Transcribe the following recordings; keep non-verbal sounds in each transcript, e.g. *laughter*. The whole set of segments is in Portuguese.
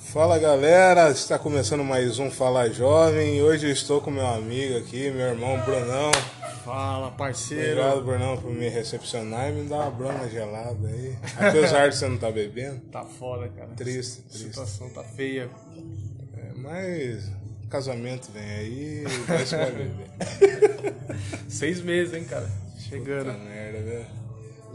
Fala galera, está começando mais um Fala Jovem. Hoje eu estou com meu amigo aqui, meu irmão Brunão. Fala, parceiro. Obrigado, Brunão, por me recepcionar e me dar uma broma gelada aí. Apesar de você não tá bebendo. Tá foda, cara. Triste, triste. A situação tá feia. É, mas casamento vem aí vai *laughs* vai beber. Seis meses, hein, cara. Chegando. Puta merda, velho.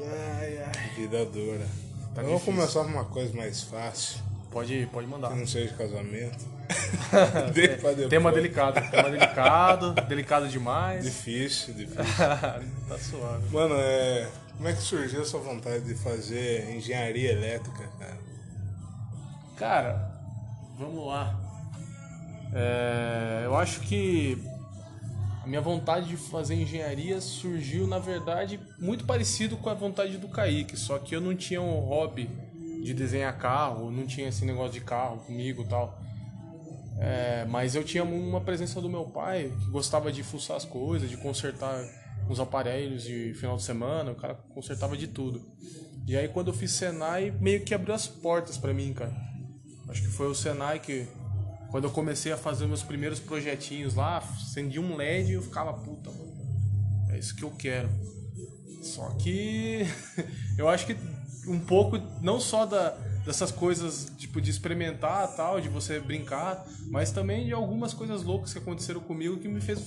Ai, ai. Vida dura. Tá Vamos difícil. começar com uma coisa mais fácil, Pode, pode mandar. que não seja casamento. *laughs* Deixa pra depois. Tema delicado. Tema delicado. delicado demais. Difícil, difícil. *laughs* tá suave. Mano, é... como é que surgiu a sua vontade de fazer engenharia elétrica, cara? Cara, vamos lá. É, eu acho que a minha vontade de fazer engenharia surgiu, na verdade, muito parecido com a vontade do Kaique, só que eu não tinha um hobby de desenhar carro, não tinha esse negócio de carro comigo tal. É, mas eu tinha uma presença do meu pai que gostava de fuçar as coisas, de consertar os aparelhos de final de semana, o cara consertava de tudo. E aí quando eu fiz Senai, meio que abriu as portas pra mim, cara. Acho que foi o Senai que quando eu comecei a fazer meus primeiros projetinhos lá, acendi um LED e eu ficava, puta, mano, é isso que eu quero. Só que *laughs* eu acho que um pouco, não só da, dessas coisas, tipo, de experimentar tal, de você brincar, mas também de algumas coisas loucas que aconteceram comigo que me fez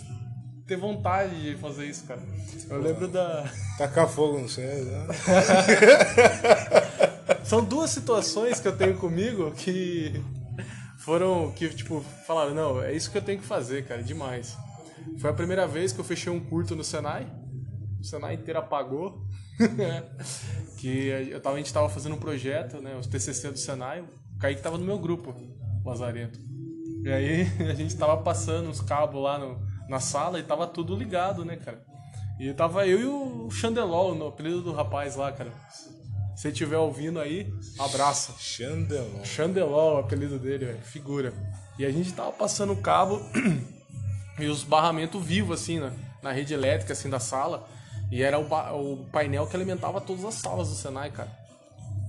ter vontade de fazer isso, cara. Eu lembro da. *laughs* Tacar fogo no céu, né? *laughs* São duas situações que eu tenho comigo que foram que tipo falaram não é isso que eu tenho que fazer cara demais. Foi a primeira vez que eu fechei um curto no Senai. O Senai inteiro apagou *laughs* que eu tava, a gente tava fazendo um projeto né os TCC do Senai. O Kaique tava no meu grupo Lazarento e aí *laughs* a gente tava passando os cabos lá no, na sala e tava tudo ligado né cara. E tava eu e o Chandelol no apelido do rapaz lá cara se você estiver ouvindo aí abraço Chandelon. Chandelol, o apelido dele, velho, figura. E a gente tava passando o cabo *clears throat* e os barramentos vivos, assim, na, na rede elétrica, assim, da sala. E era o, o painel que alimentava todas as salas do Senai, cara.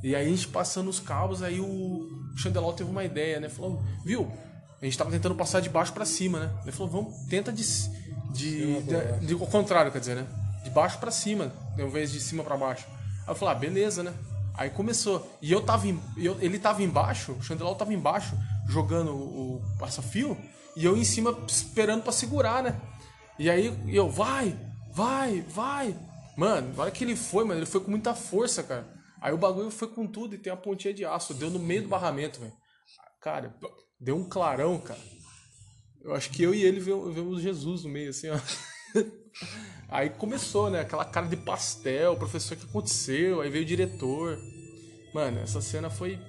E aí a gente passando os cabos, aí o Chandelol teve uma ideia, né? Falou, viu? A gente tava tentando passar de baixo pra cima, né? Ele falou, vamos, tenta de. de, de, de- ao contrário, quer dizer, né? De baixo pra cima, ao invés de cima pra baixo. Aí eu falei, ah, beleza, né? Aí começou. E eu tava em, eu- ele tava embaixo, o Chandelol tava embaixo, jogando o, o passa-fio, e eu em cima esperando pra segurar, né? E aí eu, vai, vai, vai. Mano, na hora que ele foi, mano, ele foi com muita força, cara. Aí o bagulho foi com tudo e tem a pontinha de aço. Deu no meio do barramento, velho. Cara, deu um clarão, cara. Eu acho que eu e ele vemos Jesus no meio, assim, ó. *laughs* Aí começou, né? Aquela cara de pastel, o professor, o que aconteceu? Aí veio o diretor. Mano, essa cena foi.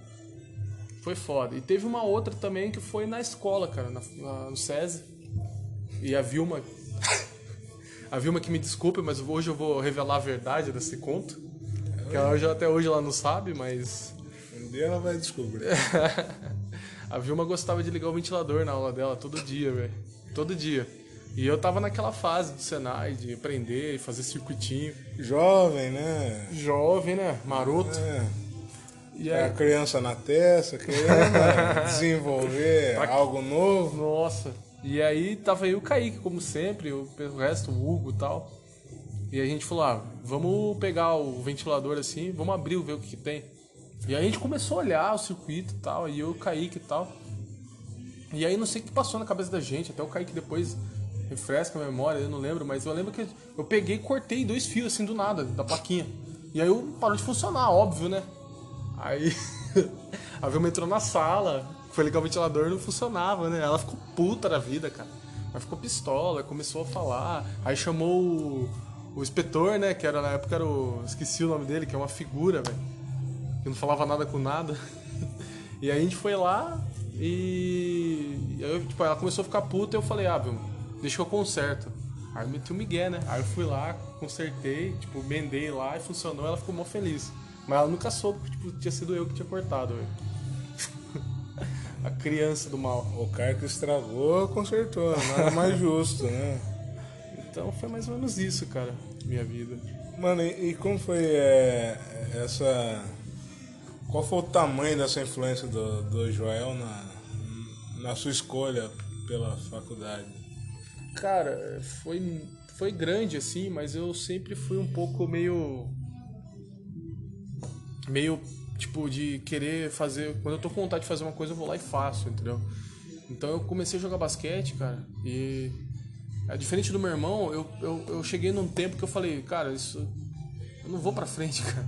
Foi foda. E teve uma outra também que foi na escola, cara, na, na- no SESI. E a Vilma. *laughs* A Vilma que me desculpe, mas hoje eu vou revelar a verdade desse conto. Que ela hoje, até hoje ela não sabe, mas. Um dia ela vai descobrir. *laughs* A Vilma gostava de ligar o ventilador na aula dela todo dia, velho. Todo dia. E eu tava naquela fase do Senai, de aprender e fazer circuitinho. Jovem, né? Jovem, né? Maroto. É. E É a aí, criança na testa, querendo *laughs* desenvolver algo novo. nossa. E aí tava e o Kaique, como sempre, o o resto, o Hugo e tal. E a gente falou, ah, vamos pegar o ventilador assim, vamos abrir, ver o que, que tem. E aí a gente começou a olhar o circuito e tal, e eu e o Kaique e tal. E aí não sei o que passou na cabeça da gente, até o Kaique depois refresca a memória, eu não lembro, mas eu lembro que eu peguei e cortei dois fios assim do nada, da plaquinha. E aí eu parou de funcionar, óbvio, né? Aí *laughs* a Vilma entrou na sala, foi ligar o ventilador e não funcionava, né? Ela ficou puta da vida, cara. Ela ficou pistola, começou a falar. Aí chamou o, o inspetor, né? Que era na época era o. Esqueci o nome dele, que é uma figura, velho. Que não falava nada com nada. *laughs* E aí a gente foi lá e. e aí, tipo, ela começou a ficar puta e eu falei, ah, Vilma, deixa que eu conserto. Aí eu meti o Miguel, né? Aí eu fui lá, consertei, tipo, mendei lá e funcionou, ela ficou mó feliz. Mas ela nunca soube que tipo, tinha sido eu que tinha cortado, velho. *laughs* a criança do mal. O cara que estragou, consertou. Nada mais justo, né? Então foi mais ou menos isso, cara, minha vida. Mano, e, e como foi é, essa. Qual foi o tamanho dessa influência do, do Joel na, na sua escolha pela faculdade? Cara, foi, foi grande assim, mas eu sempre fui um pouco meio. meio tipo de querer fazer. Quando eu tô com vontade de fazer uma coisa, eu vou lá e faço, entendeu? Então eu comecei a jogar basquete, cara, e. É diferente do meu irmão, eu, eu, eu cheguei num tempo que eu falei, cara, isso. Eu não vou pra frente, *laughs* cara.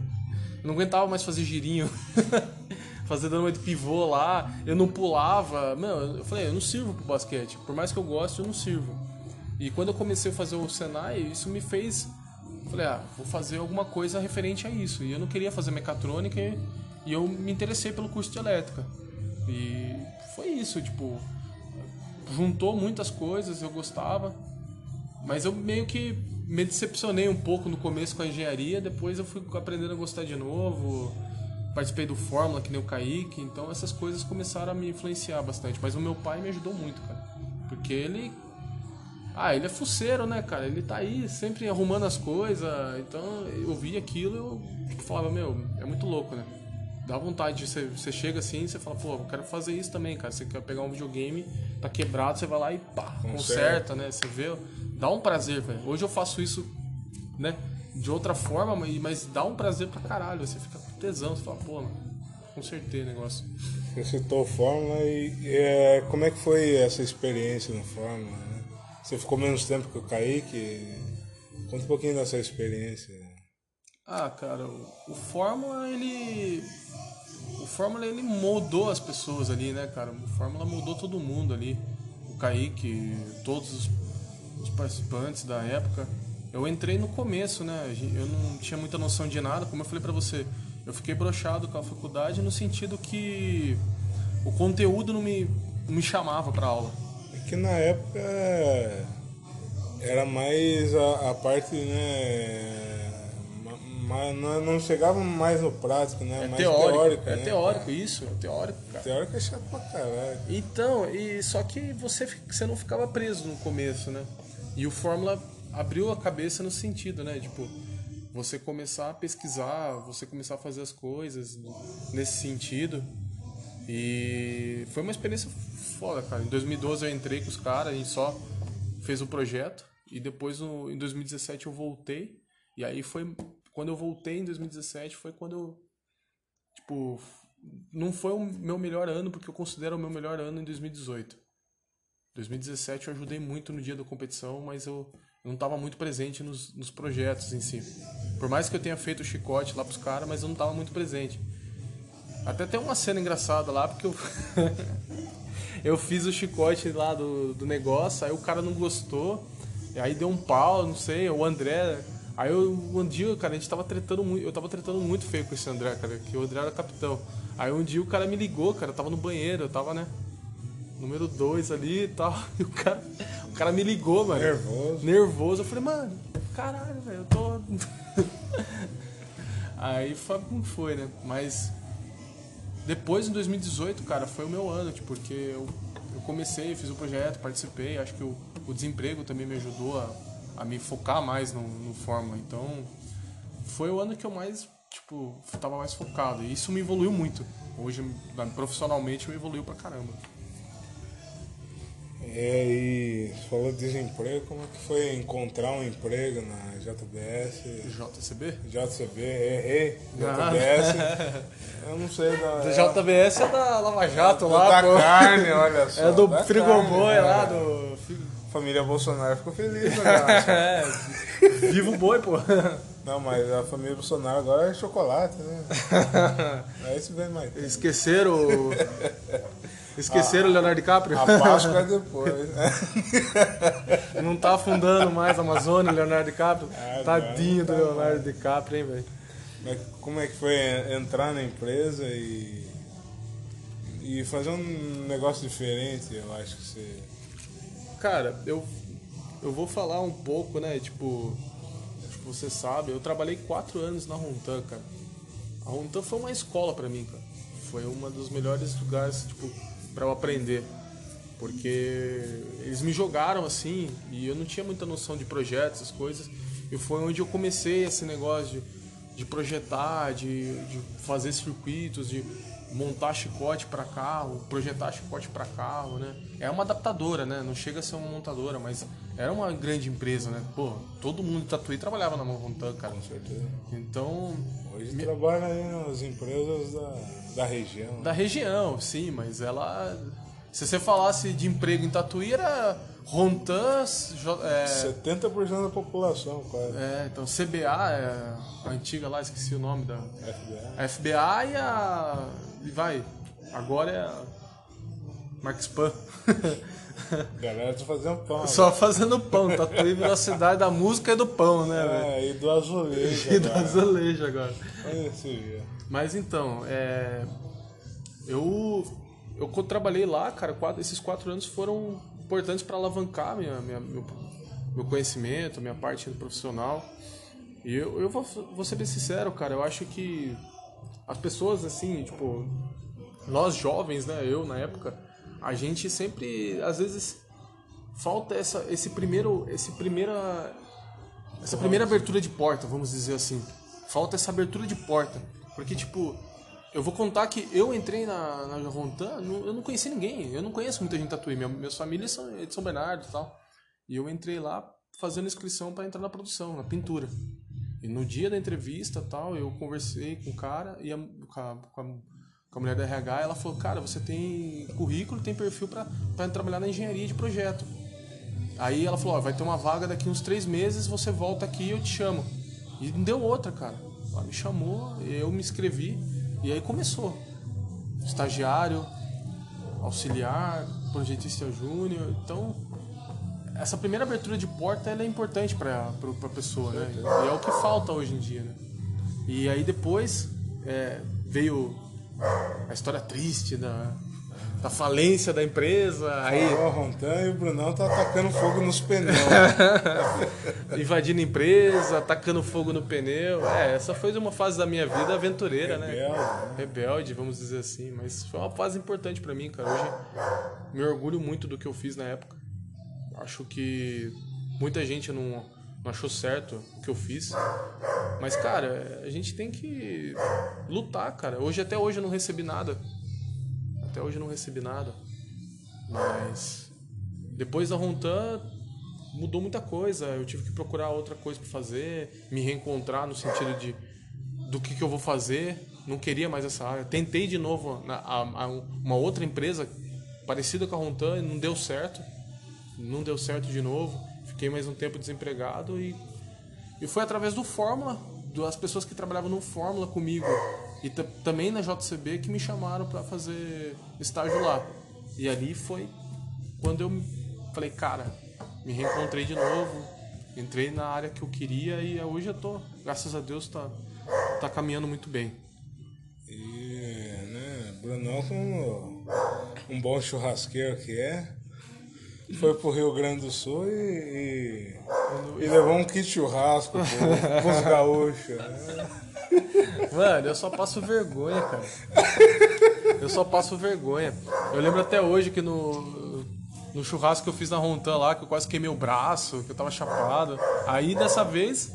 Eu não aguentava mais fazer girinho. *laughs* fazer dando de pivô lá, eu não pulava. Meu, eu falei, eu não sirvo pro basquete. Por mais que eu goste, eu não sirvo. E quando eu comecei a fazer o Senai, isso me fez. Falei, ah, vou fazer alguma coisa referente a isso. E eu não queria fazer mecatrônica e, e eu me interessei pelo curso de elétrica. E foi isso, tipo. Juntou muitas coisas, eu gostava. Mas eu meio que me decepcionei um pouco no começo com a engenharia, depois eu fui aprendendo a gostar de novo. Participei do Fórmula, que nem o Kaique, então essas coisas começaram a me influenciar bastante. Mas o meu pai me ajudou muito, cara. Porque ele. Ah, ele é fuceiro, né, cara? Ele tá aí sempre arrumando as coisas. Então eu vi aquilo e eu falava, meu, é muito louco, né? Dá vontade, você, você chega assim e você fala, pô, eu quero fazer isso também, cara. Você quer pegar um videogame, tá quebrado, você vai lá e pá, conserta, conserta né? Você vê dá um prazer, velho. Hoje eu faço isso, né? De outra forma, mas dá um prazer pra caralho. Você fica com tesão, você fala, pô, mano, consertei o negócio. Você citou Fórmula e é, como é que foi essa experiência no Fórmula? Você ficou menos tempo que o Kaique? Conta um pouquinho dessa experiência. Ah, cara, o, o Fórmula, ele. O Fórmula, ele moldou as pessoas ali, né, cara? O Fórmula mudou todo mundo ali. O Kaique, todos os os participantes da época, eu entrei no começo, né? Eu não tinha muita noção de nada, como eu falei para você. Eu fiquei brochado com a faculdade no sentido que o conteúdo não me, não me chamava para aula. É que na época era mais a, a parte, né? Mas não, não chegava mais no prático, né? É mais teórico, teórico. É né, teórico, cara? isso, é teórico, cara. Teórico é chato pra caralho. Então, e só que você, você não ficava preso no começo, né? E o Fórmula abriu a cabeça no sentido, né? Tipo, você começar a pesquisar, você começar a fazer as coisas nesse sentido. E foi uma experiência foda, cara. Em 2012 eu entrei com os caras, a gente só fez o projeto. E depois, no, em 2017, eu voltei. E aí foi quando eu voltei em 2017 foi quando eu tipo não foi o meu melhor ano porque eu considero o meu melhor ano em 2018. 2017 eu ajudei muito no dia da competição, mas eu, não estava muito presente nos, nos projetos em si. Por mais que eu tenha feito o chicote lá pros caras, mas eu não estava muito presente. Até tem uma cena engraçada lá, porque eu, *laughs* eu fiz o chicote lá do, do negócio, aí o cara não gostou, aí deu um pau, não sei, o André Aí eu, um dia, cara, a gente tava tretando muito. Eu tava tretando muito feio com esse André, cara, que o André era capitão. Aí um dia o cara me ligou, cara, eu tava no banheiro, eu tava, né? Número 2 ali e tal. *laughs* E o cara, o cara me ligou, mano. Nervoso. Nervoso. Eu falei, mano, caralho, velho, eu tô. *laughs* Aí foi como foi, né? Mas depois, em 2018, cara, foi o meu ano, tipo, porque eu, eu comecei, fiz o projeto, participei, acho que o, o desemprego também me ajudou a a me focar mais no, no Fórmula. Então, foi o ano que eu mais, tipo, tava mais focado. E isso me evoluiu muito. Hoje, profissionalmente, me evoluiu pra caramba. É, e falou de desemprego, como é que foi encontrar um emprego na JBS? JCB? JCB, errei. JBS. Ah. *laughs* Eu não sei da. Do JBS é da Lava Jato é, lá, da pô. carne, olha *laughs* só. É do Frigoboi lá, é. do. Família Bolsonaro ficou feliz, *laughs* né? é, vivo boi, pô. Não, mas a família Bolsonaro agora é chocolate, né? Aí isso vem mais. tempo. Esqueceram. o- Esqueceram o Leonardo DiCaprio? A Páscoa é depois, né? *laughs* Não tá afundando mais a Amazônia, Leonardo DiCaprio. Ah, Tadinho não, do tá Leonardo DiCaprio, hein, velho. Como é que foi entrar na empresa e. e fazer um negócio diferente, eu acho que você. Cara, eu, eu vou falar um pouco, né? Tipo, acho que você sabe, eu trabalhei quatro anos na Rontan, cara. A Rontan foi uma escola pra mim, cara. Foi uma dos melhores lugares, tipo, para eu aprender. Porque eles me jogaram assim e eu não tinha muita noção de projetos, essas coisas. E foi onde eu comecei esse negócio de, de projetar, de, de fazer circuitos, de montar chicote para carro, projetar chicote para carro, né? É uma adaptadora, né? Não chega a ser uma montadora, mas era uma grande empresa, né? Pô, todo mundo de Tatuí trabalhava na Montan, cara. Com certeza. Então, Hoje trabalha aí nas empresas da, da região. né? da região, sim, mas ela se você falasse de emprego em Tatuí era Rontan, Jo- é, 70% da população, quase. é, então CBA, é, a antiga lá, esqueci o nome da FDA. a FBA e a e vai, agora é a Max Pan. *laughs* Galera tá fazendo pão. Só fazendo pão, Tatuí virou a *laughs* cidade da música e do pão, né, velho? É, e do azulejo. *laughs* E do agora. azulejo agora. Olha esse dia. Mas então, é, eu eu trabalhei lá, cara. Quatro, esses quatro anos foram importantes para alavancar minha, minha- meu, meu conhecimento, minha parte profissional. E eu, eu vou, vou ser bem sincero, cara. Eu acho que as pessoas, assim, tipo, nós jovens, né? Eu na época, a gente sempre, às vezes, falta essa, esse primeiro, esse primeira, essa primeira abertura de porta, vamos dizer assim. Falta essa abertura de porta, porque tipo, eu vou contar que eu entrei na, na não- eu não conheci ninguém, eu não conheço muita gente em Tatuí, minha, minhas famílias são de São Bernardo e tal. E eu entrei lá fazendo inscrição para entrar na produção, na pintura. E no dia da entrevista tal, eu conversei com o cara e a, com, a, com, a, com a mulher da RH, ela falou, cara, você tem currículo, tem perfil para trabalhar na engenharia de projeto. Aí ela falou, ó, vai ter uma vaga daqui uns três meses, você volta aqui e eu te chamo. E não deu outra, cara. Ela me chamou, eu me inscrevi e aí começou. Estagiário, auxiliar, projetista júnior. Então, essa primeira abertura de porta é importante para a pessoa, né? E é o que falta hoje em dia, né? E aí depois é, veio a história triste da, da falência da empresa, aí o Rontan e o Brunão tá atacando fogo nos pneus. *laughs* invadindo empresa, atacando fogo no pneu. É, essa foi uma fase da minha vida aventureira, né? Rebelde, né? Rebelde, vamos dizer assim. Mas foi uma fase importante pra mim, cara. Hoje me orgulho muito do que eu fiz na época. Acho que muita gente não, não achou certo o que eu fiz. Mas, cara, a gente tem que lutar, cara. Hoje, até hoje, eu não recebi nada. Até hoje não recebi nada. Mas depois da Rontan mudou muita coisa. Eu tive que procurar outra coisa pra fazer, me reencontrar no sentido de do que, que eu vou fazer. Não queria mais essa área. Tentei de novo na, a, a- uma outra empresa parecida com a Rontan e não deu certo. Não deu certo de novo. Fiquei mais um tempo desempregado e, e foi através do Fórmula, das pessoas que trabalhavam no Fórmula comigo e ta- também na JCB que me chamaram para fazer estágio lá. E ali foi quando eu falei, cara, me reencontrei de novo, entrei na área que eu queria e hoje eu tô, graças a Deus, tá, tá caminhando muito bem. E, né, Brunão, como um bom churrasqueiro que é, foi pro Rio Grande do Sul e, e, e levou um kit churrasco pro, pros *laughs* gaúchos. Né? Mano, eu só passo vergonha, cara. Eu só passo vergonha. Eu lembro até hoje que no, no churrasco que eu fiz na Rontan lá, que eu quase queimei o braço, que eu tava chapado. Aí dessa vez,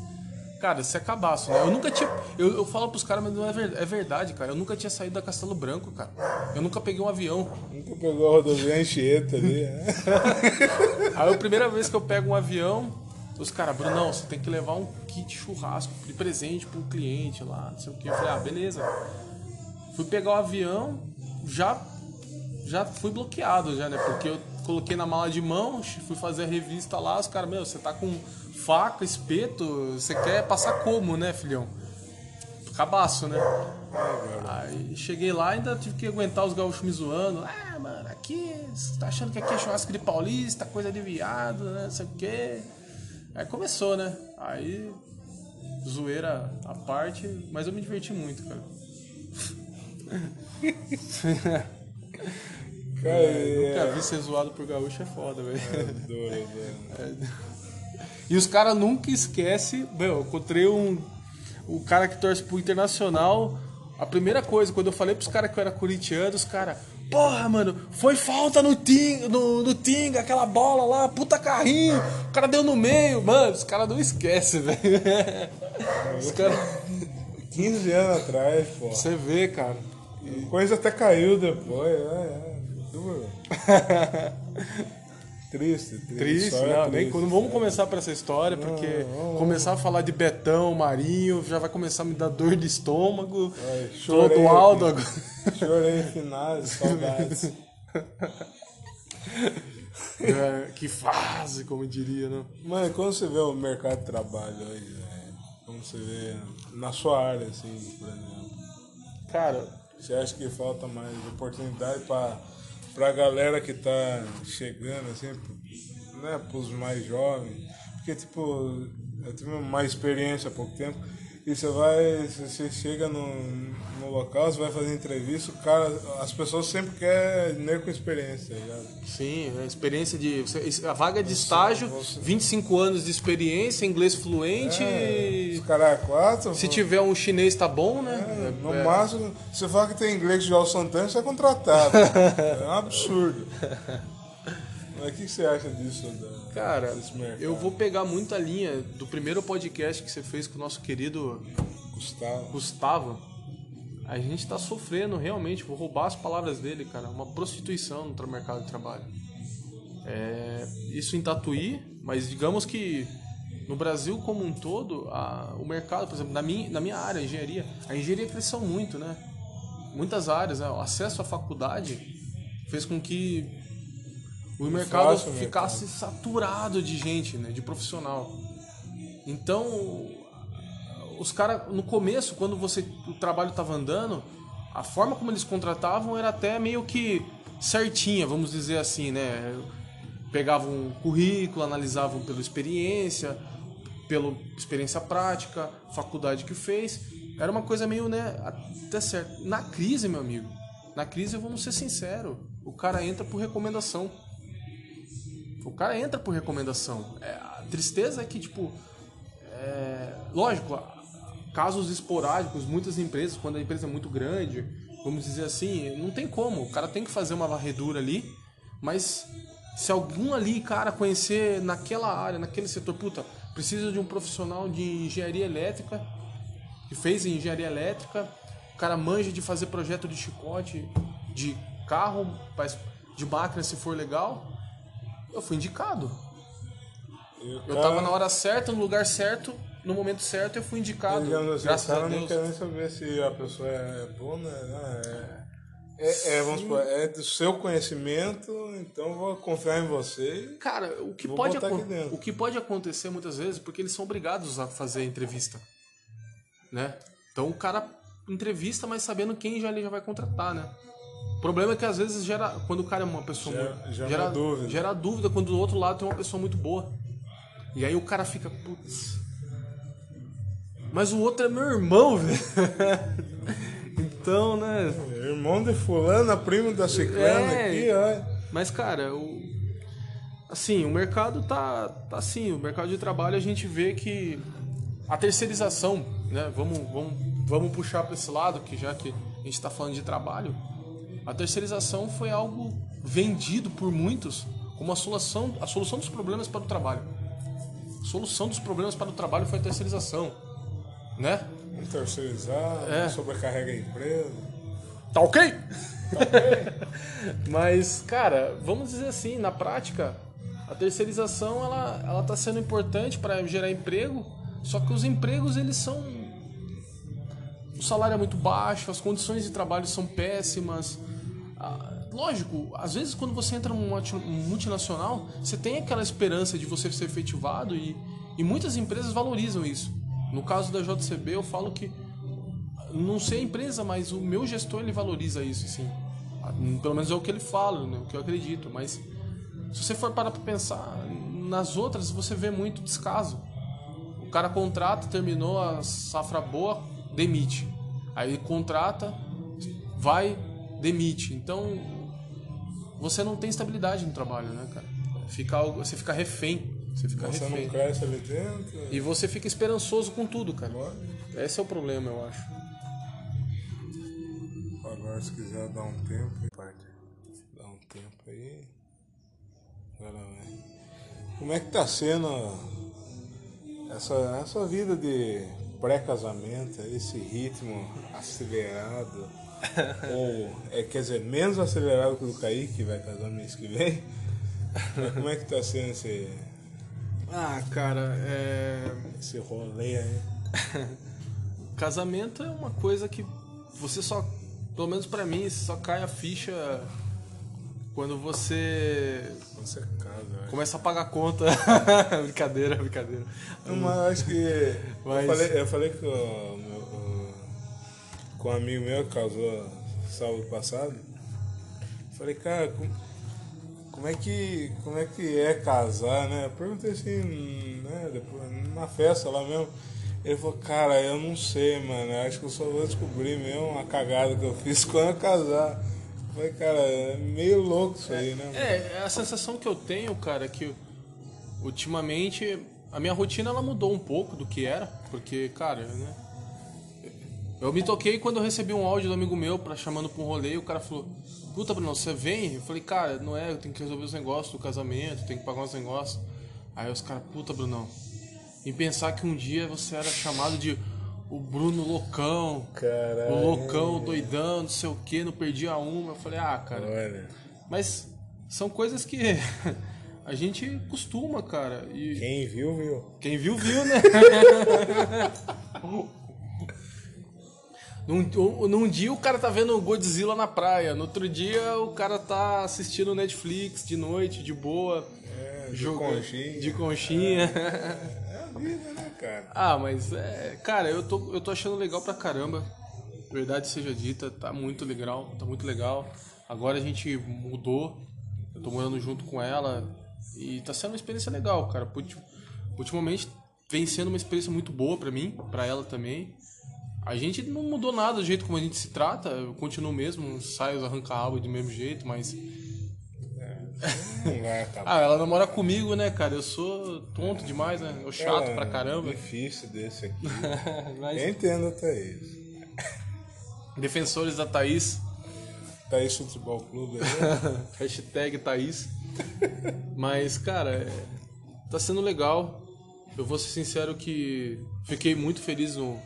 cara, se acabaço, né? Eu nunca tinha. Eu, eu falo pros caras, mas não é verdade, é verdade, cara. Eu nunca tinha saído da Castelo Branco, cara. Eu nunca peguei um avião. Nunca pegou a rodovia Anchieta ali, né? *laughs* Aí a primeira vez que eu pego um avião, os caras, Brunão, você tem que levar um kit churrasco de presente pro cliente lá, não sei o que. Eu falei, ah, beleza. Fui pegar o avião, já, já fui bloqueado já, né? Porque eu coloquei na mala de mão, fui fazer a revista lá, os caras, meu, você tá com faca, espeto, você quer passar como, né, filhão? Cabaço, né? Aí cheguei lá ainda tive que aguentar os gaúchos me zoando. Ah, mano, aqui, você tá achando que aqui é churrasco de paulista, coisa de viado, né? Não sei o quê. Aí começou, né? Aí, zoeira à parte, mas eu me diverti muito, cara. *laughs* Cara, e- Nunca vi ser zoado por gaúcho é foda, velho. duro, *laughs* duro. E os caras nunca esquecem. Meu, eu encontrei um. O cara que torce pro Internacional. A primeira coisa, quando eu falei pros caras que eu era corintiano, os caras. Porra, mano, foi falta no Tinga, no, no Tinga, aquela bola lá, puta carrinho. O cara deu no meio. Mano, os caras não esquecem, *laughs* velho. Os caras. 15 anos atrás, pô. Você vê, cara. Coisa até caiu depois. É, é. Duro. *laughs* triste, triste. Triste, não, nem, triste, não vamos é. começar por essa história, porque não, começar a falar de Betão, Marinho, já vai começar a me dar dor de estômago. Ai, Todo chorei Aldo aqui. agora. Chorei finais, saudades. *laughs* É, que fase, como diria, né? Mano, quando você vê o mercado de trabalho hoje, velho, como você vê na sua área, assim, por exemplo, Cara, você acha que falta mais oportunidade pra, pra galera que tá chegando, assim, né, pros mais jovens? Porque, tipo, eu tive uma experiência há pouco tempo, e você vai, você chega no, no local, você vai fazer entrevista, o cara, as pessoas sempre querem nego com experiência, tá ligado? sim, a experiência de. você- A vaga de estágio, 25 anos de experiência, inglês fluente. É, os caras quatro. Se tiver um chinês, tá bom, né? É, no É, máximo, você fala que tem inglês de João Santana, você é contratado. é um absurdo. *laughs* Mas o que você acha disso? Da, Cara, eu vou pegar muita linha do primeiro podcast que você fez com o nosso querido Gustavo. Gustavo. A gente tá sofrendo realmente, vou roubar as palavras dele, cara, uma prostituição no mercado de trabalho. É, isso em Tatuí, mas digamos que no Brasil como um todo, a- o mercado, por exemplo, na minha, na minha área, a engenharia, a engenharia cresceu muito, né? Muitas áreas, né? o acesso à faculdade fez com que o mercado fácil ficasse saturado de gente, né? De profissional. Então, os caras, no começo, quando você o trabalho estava andando, a forma como eles contratavam era até meio que certinha, vamos dizer assim, né? Pegavam um currículo, analisavam pela experiência, pela experiência prática, faculdade que fez. Era uma coisa meio, né, até certo. Na crise, meu amigo, na crise, vamos ser sinceros, o cara entra por recomendação. O cara entra por recomendação. É, a tristeza é que, tipo, é, lógico, casos esporádicos, muitas empresas, quando a empresa é muito grande, vamos dizer assim, não tem como. O cara tem que fazer uma varredura ali, mas se algum ali, cara, conhecer naquela área, naquele setor, puta, precisa de um profissional de engenharia elétrica, que fez engenharia elétrica, o cara manja de fazer projeto de chicote, de carro, de máquina se for legal, eu fui indicado. Eu cara- tava na hora certa, no lugar certo, no momento certo, eu fui indicado. Digamos assim, graças a não Deus. quer nem saber se a pessoa é boa, né? É, é, é, vamos supor, é do seu conhecimento, então eu vou confiar em você. Cara, o que, pode o que pode acontecer muitas vezes, porque eles são obrigados a fazer a entrevista. Né? Então o cara entrevista, mas sabendo quem já ele já vai contratar, né? O problema é que às vezes gera, quando o cara é uma pessoa Gera- muito, gera gera dúvida. gera dúvida quando do outro lado tem uma pessoa muito boa. E aí o cara fica, putz. Mas o outro é meu irmão, *laughs* velho. então, né? Irmão de fulana, primo da ciclana É. aqui, ó. Mas, cara, o... assim, o mercado tá, tá assim, o mercado de trabalho a gente vê que a terceirização, né? Vamos, vamos, vamos puxar para esse lado, que já que a gente está falando de trabalho, a terceirização foi algo vendido por muitos como a solução, a solução dos problemas para o trabalho. A solução dos problemas para o trabalho foi a terceirização, né? Um terceirizado, É. sobrecarrega a empresa. Tá ok? *laughs* Mas, cara, vamos dizer assim, na prática, a terceirização ela, ela tá sendo importante para gerar emprego, só que os empregos eles são o salário é muito baixo, as condições de trabalho são péssimas. Ah, Lógico, às vezes quando você entra num multi- num multinacional, você tem aquela esperança de você ser efetivado e, e muitas empresas valorizam isso. No caso da JCB, eu falo que não sei a empresa, mas o meu gestor ele valoriza isso, sim. Ah, Pelo menos é o que ele fala, né? o que eu acredito. Mas se você for parar para pensar, nas outras você vê muito descaso. O cara contrata, terminou a safra boa, demite. Aí contrata, vai, demite. Então você não tem estabilidade no trabalho, né, cara? Fica algo, você fica refém. Você fica Você não refém. cresce ali dentro. E você fica esperançoso com tudo, cara. Lógico. Esse é o problema, eu acho. Agora, se quiser dar um tempo, parte. Aí. Agora vai. Como é que tá sendo essa, essa vida de pré-casamento, esse ritmo acelerado? *laughs* Ou, é, quer dizer, menos acelerado que o do Kaique, que vai casar mês que vem. *laughs* Mas como é que tá sendo esse, Ah, cara, é. esse rolê aí? *laughs* Casamento é uma coisa que você só. Pelo menos pra mim, só cai a ficha quando você Quando você casa, começa a pagar a conta. brincadeira, brincadeira. Não, mas acho que. Mas- Eu, falei, eu falei com um amigo meu que casou sábado passado. Falei, cara, como, como é que. Como é que é casar, né? Perguntei assim, né, depois, na festa lá mesmo. Ele falou, cara, eu não sei, mano. eu Acho que eu só vou descobrir mesmo a cagada que eu fiz *laughs* quando eu casar. Falei, cara, é meio louco isso aí, né? É, a sensação que eu tenho, cara, é que ultimamente a minha rotina ela mudou um pouco do que era, porque, cara, né? Eu me toquei quando eu recebi um áudio do amigo meu para chamando pra um rolê e o cara falou: Puta, Bruno, você vem? Eu falei: Cara, não é, eu tenho que resolver os negócios do casamento, tenho que pagar uns negócios. Aí os caras: Puta, Brunão. E pensar que um dia você era chamado de o Bruno Loucão, Caralho. o Loucão, doidão, não sei o que, não perdia uma. Eu falei: Ah, cara. Olha, Mas são coisas que *laughs* a gente costuma, cara. E quem viu, viu. quem viu, viu, né? *laughs* num, um- num dia o cara tá vendo Godzilla na praia, no outro dia o cara tá assistindo Netflix de noite, de boa. É, de joga- conchinha. De conchinha. É a vida, né, cara? ah, mas é. Cara, eu tô, eu tô achando legal pra caramba. Verdade seja dita, tá muito legal, tá muito legal. Agora a gente mudou, eu tô morando junto com ela e tá sendo uma experiência legal, cara. Ulti- Ultimamente vem sendo uma experiência muito boa pra mim, pra ela também. A gente não mudou nada do jeito como a gente se trata, eu continuo mesmo, saio arranca rabo do mesmo jeito, mas. Acabar. *laughs* Ah, ela namora comigo, né, cara? Eu sou tonto demais, né? Eu chato É, pra caramba. Difícil desse aqui. *laughs* Mas- Eu entendo até isso. *laughs* Defensores da Thaís, Thaís Futebol Clube aí. hashtag Thaís. Mas, cara, é, tá sendo legal. Eu vou ser sincero que fiquei muito feliz no,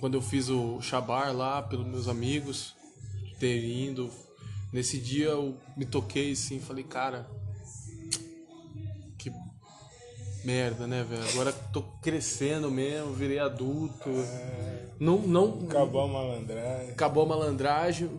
quando eu fiz o Shabar lá, pelos meus amigos, ter indo. Nesse dia eu me toquei assim, falei, cara, que merda, né, velho? Agora tô crescendo mesmo, virei adulto. Não, não, Acabou a malandragem. acabou a malandragem.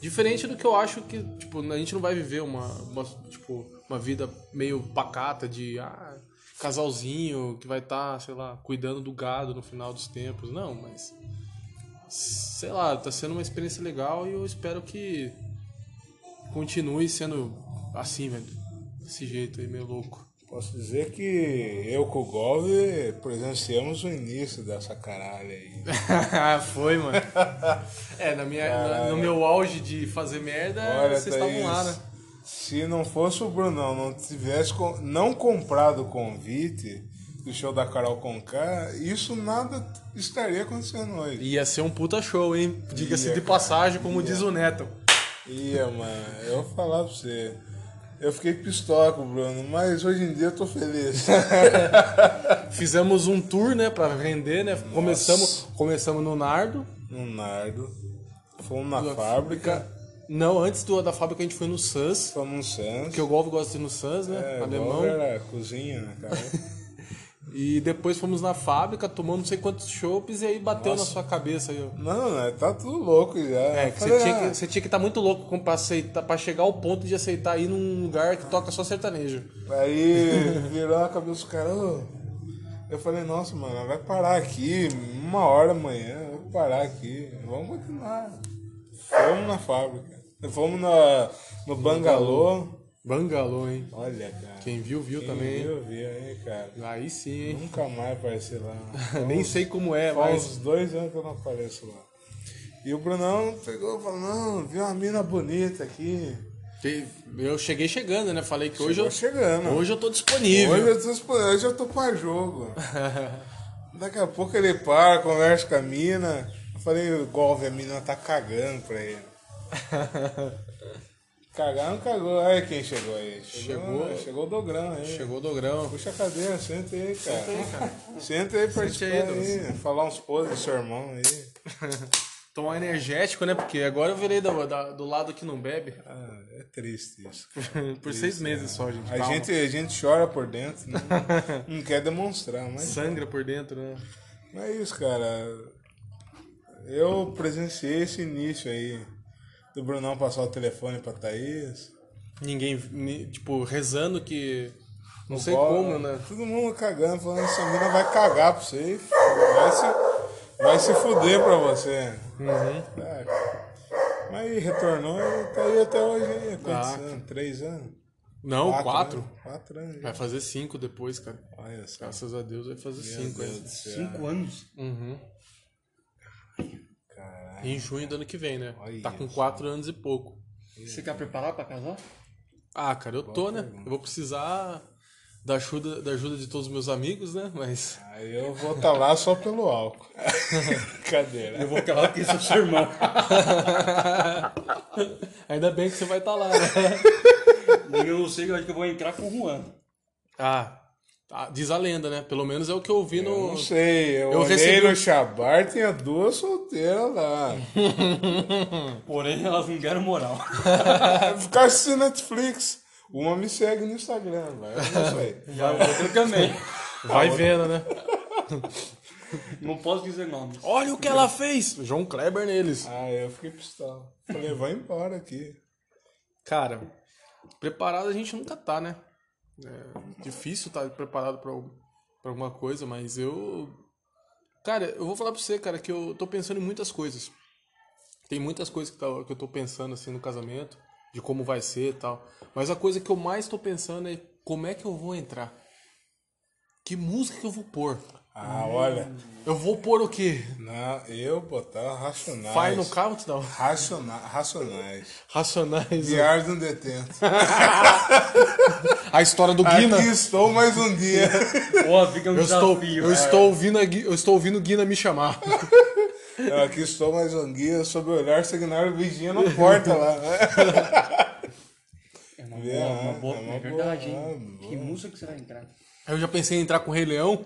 Diferente do que eu acho que, tipo, a gente não vai viver uma, uma, tipo, uma vida meio pacata de ah, casalzinho que vai estar, sei lá, cuidando do gado no final dos tempos. Não, mas sei lá, tá sendo uma experiência legal e eu espero que continue sendo assim, velho. Desse jeito aí, meio louco. Posso dizer que eu com o Golve presenciamos o início dessa caralho aí. *laughs* Foi, mano. É, na minha, na- no meu auge de fazer merda, Olha, vocês estavam lá, né? Se não fosse o Brunão, não tivesse não comprado o convite do show da Carol Conká, isso nada estaria acontecendo hoje. Ia ser um puta show, hein? Diga-se Ia, de cara. passagem, como diz o Neto. Ia, mano, eu vou falar pra você. Eu fiquei pistola com o Bruno, mas hoje em dia eu tô feliz. *laughs* Fizemos um tour, né, pra vender, né? Começamos, começamos no Nardo. no Nardo, fomos na fábrica, Não, antes do, da fábrica a gente foi no Sans, fomos no Sans. porque o Golf gosta de ir no Sans, né? É, alemão. Era cozinha, né, cara? *laughs* E depois fomos na fábrica, tomamos não sei quantos chopes e aí bateu na sua cabeça aí, ó. Não, né? Tá tudo louco já. É, que você tinha ah, que você tinha que estar muito louco pra, aceitar, pra chegar ao ponto de aceitar ir num lugar que toca só sertanejo. Aí virou a cabeça do cara. Eu falei, nossa, mano, vai parar aqui, uma hora amanhã, vou parar aqui, vamos continuar. Fomos na fábrica. Fomos na, no Bangalô. Bangalô, hein? Olha, cara. Quem viu, viu Quem também. viu, viu, hein, cara. Aí sim, hein? Nunca mais apareci lá. *laughs* Nem sei como é, Faz mas. uns dois anos que eu não apareço lá. E o Brunão pegou e falou, não, viu uma mina bonita aqui. Eu cheguei chegando, né? Falei que hoje eu, chegando. hoje eu tô disponível. Hoje eu tô, disponível, hoje eu tô pra jogo. *laughs* Daqui a pouco ele para, conversa com a mina. Eu falei, Golve, a mina tá cagando pra ele. *laughs* Cagar não cagou. Olha quem chegou aí. Chegou, Chegou- chegou o Dogrão aí. Chegou o Dogrão. Puxa a cadeira, senta aí, cara. Senta aí, cara. Senta aí, aí, aí. Falar uns podres do seu irmão aí. *laughs* Tomar energético, né? Porque agora eu virei do, da- do lado que não bebe. Ah, é triste isso. *laughs* Por seis meses só, gente. A Calma. gente, a gente chora por dentro, não, não quer demonstrar, mas, Sangra por dentro, né? mas é isso, cara. Eu presenciei esse início aí do Brunão passar o telefone pra Thaís. Ninguém, ni- tipo, rezando que. Não sei Bola, como, né? Todo mundo cagando, falando essa mina vai cagar pra você. Vai se, vai se fuder pra você. Uhum. É. Mas aí retornou e tá aí até hoje aí. Quantos Tá. anos? Três anos? Não, quatro. anos? Quatro anos. já. Vai fazer cinco depois, cara. Olha só. Graças a Deus vai fazer Meu cinco. Deus. Cinco anos. Uhum. Caralho. Em junho do ano que vem, né? Olha Tá com isso. quatro anos e pouco. Você quer preparar pra casar? Ah, cara, eu tô, né? Eu vou precisar da ajuda, da ajuda de todos os meus amigos, né? Mas. Aí eu vou estar lá só pelo álcool. *laughs* Cadeira. Eu vou calar que sou seu irmão. *laughs* Ainda bem que você vai estar lá, né? eu não sei, eu acho que eu vou entrar com o Juan. Ah, tá, diz a lenda, né? Pelo menos é o que eu ouvi Eu no. não sei, eu, Eu olhei recebi- no Chabar, tinha duas solteiras lá. *laughs* Porém, elas não deram moral. *laughs* Ficar assistindo Netflix. Uma me segue no Instagram, vai. É isso aí. *laughs* Já outra também. Vai vendo, né? Não posso dizer nomes. Olha o que ela fez! João Kleber neles. Ah, eu fiquei pistola. Falei, vai embora aqui. Cara, preparado a gente nunca tá, né? É difícil estar preparado pra, pra alguma coisa, mas eu. Cara, eu vou falar pra você, cara, que eu tô pensando em muitas coisas. Tem muitas coisas que, tá- que eu tô pensando assim no casamento, de como vai ser e tal. Mas a coisa que eu mais tô pensando é como é que eu vou entrar. Que música que eu vou pôr? Ah, olha. Eu vou pôr o quê? Não, eu botar racionais. Fire no Countdown? Raciona, racionais. Racionais. Diário de um detento. A história do Guina. Aqui estou mais um dia. Pô, fica um Eu estou, desafio. eu, estou ouvindo a eu estou ouvindo o Guina me chamar. *laughs* Eu aqui estou mais um dia sob o olhar signar vigia na porta lá. É uma É, boa, uma boa, é uma é verdade, boa, hein? boa. Que música que você vai entrar? Eu já pensei em entrar com o Rei Leão.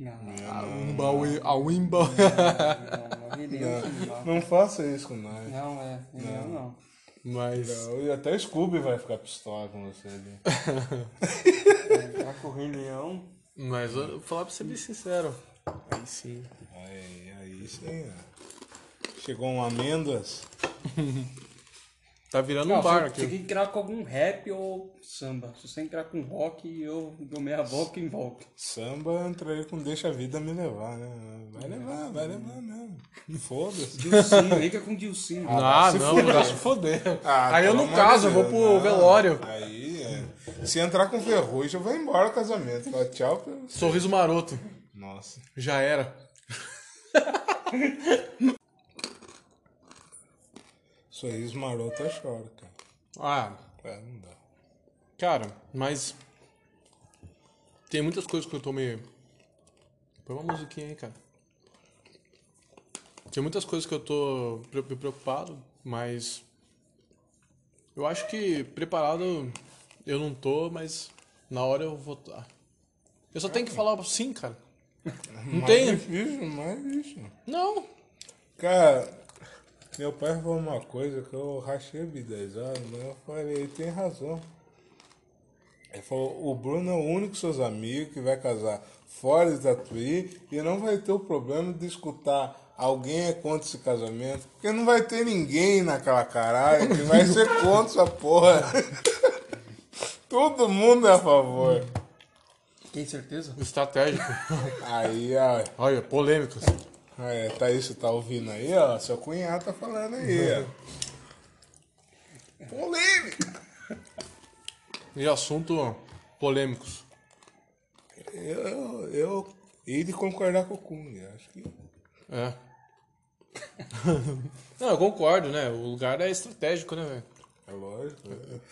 Não, não, A Umba, a Wimba. não, não, Leão, não. Não faça isso com nós. Não, é, Rei Leão não. Mas. E até o Scooby vai ficar pistola com você ali. Entrar com o Rei Leão. Mas eu vou falar pra ser bem sincero. Aí sim. Aí, aí sim, ó. Chegou um amêndoas. *laughs* Tá virando Não, um bar aqui. você tem que entrar com algum rap ou samba. Se você entrar com rock, eu dou meia volta e volta. Samba eu entraria com deixa a vida me levar, né? Vai levar, vai levar mesmo. Foda-se. Dilcinho, entra com Dilcinho. Ah, se não, fuder. vai se foder. Ah, Aí eu, amor caso, eu vou pro não. velório. Aí, é. Se entrar com ferrugem, vai embora o casamento. Tchau. Sorriso maroto. Nossa. Já era. *laughs* Sorriso maroto eu choro, cara. Ah, É, não dá. cara, mas. Tem muitas coisas que eu tô meio. Põe uma musiquinha aí, cara. Tem muitas coisas que eu tô preocupado, mas. Eu acho que preparado eu não tô, mas na hora eu vou estar. Eu só tenho que falar sim, cara. *laughs* Não mais tem. difícil, mais difícil. Não. Cara, meu pai falou uma coisa que eu rachei de 10 anos, mas eu falei, ele tem razão. Ele falou, o Bruno é o único dos seus amigos que vai casar fora de Tatuí e não vai ter o problema de escutar alguém é contra esse casamento, porque não vai ter ninguém naquela caralho que vai ser *laughs* contra essa porra. *laughs* Todo mundo é a favor. Tem certeza? Estratégico. Aí, ó, Olha, polêmicas. É, tá isso, tá ouvindo aí, ó, seu cunhado tá falando aí, ó. Polêmica! E assunto polêmicos. Eu, eu hei de concordar com o Kung, acho que. É. *laughs* Não, eu concordo, né? O lugar é estratégico, né, velho? É lógico.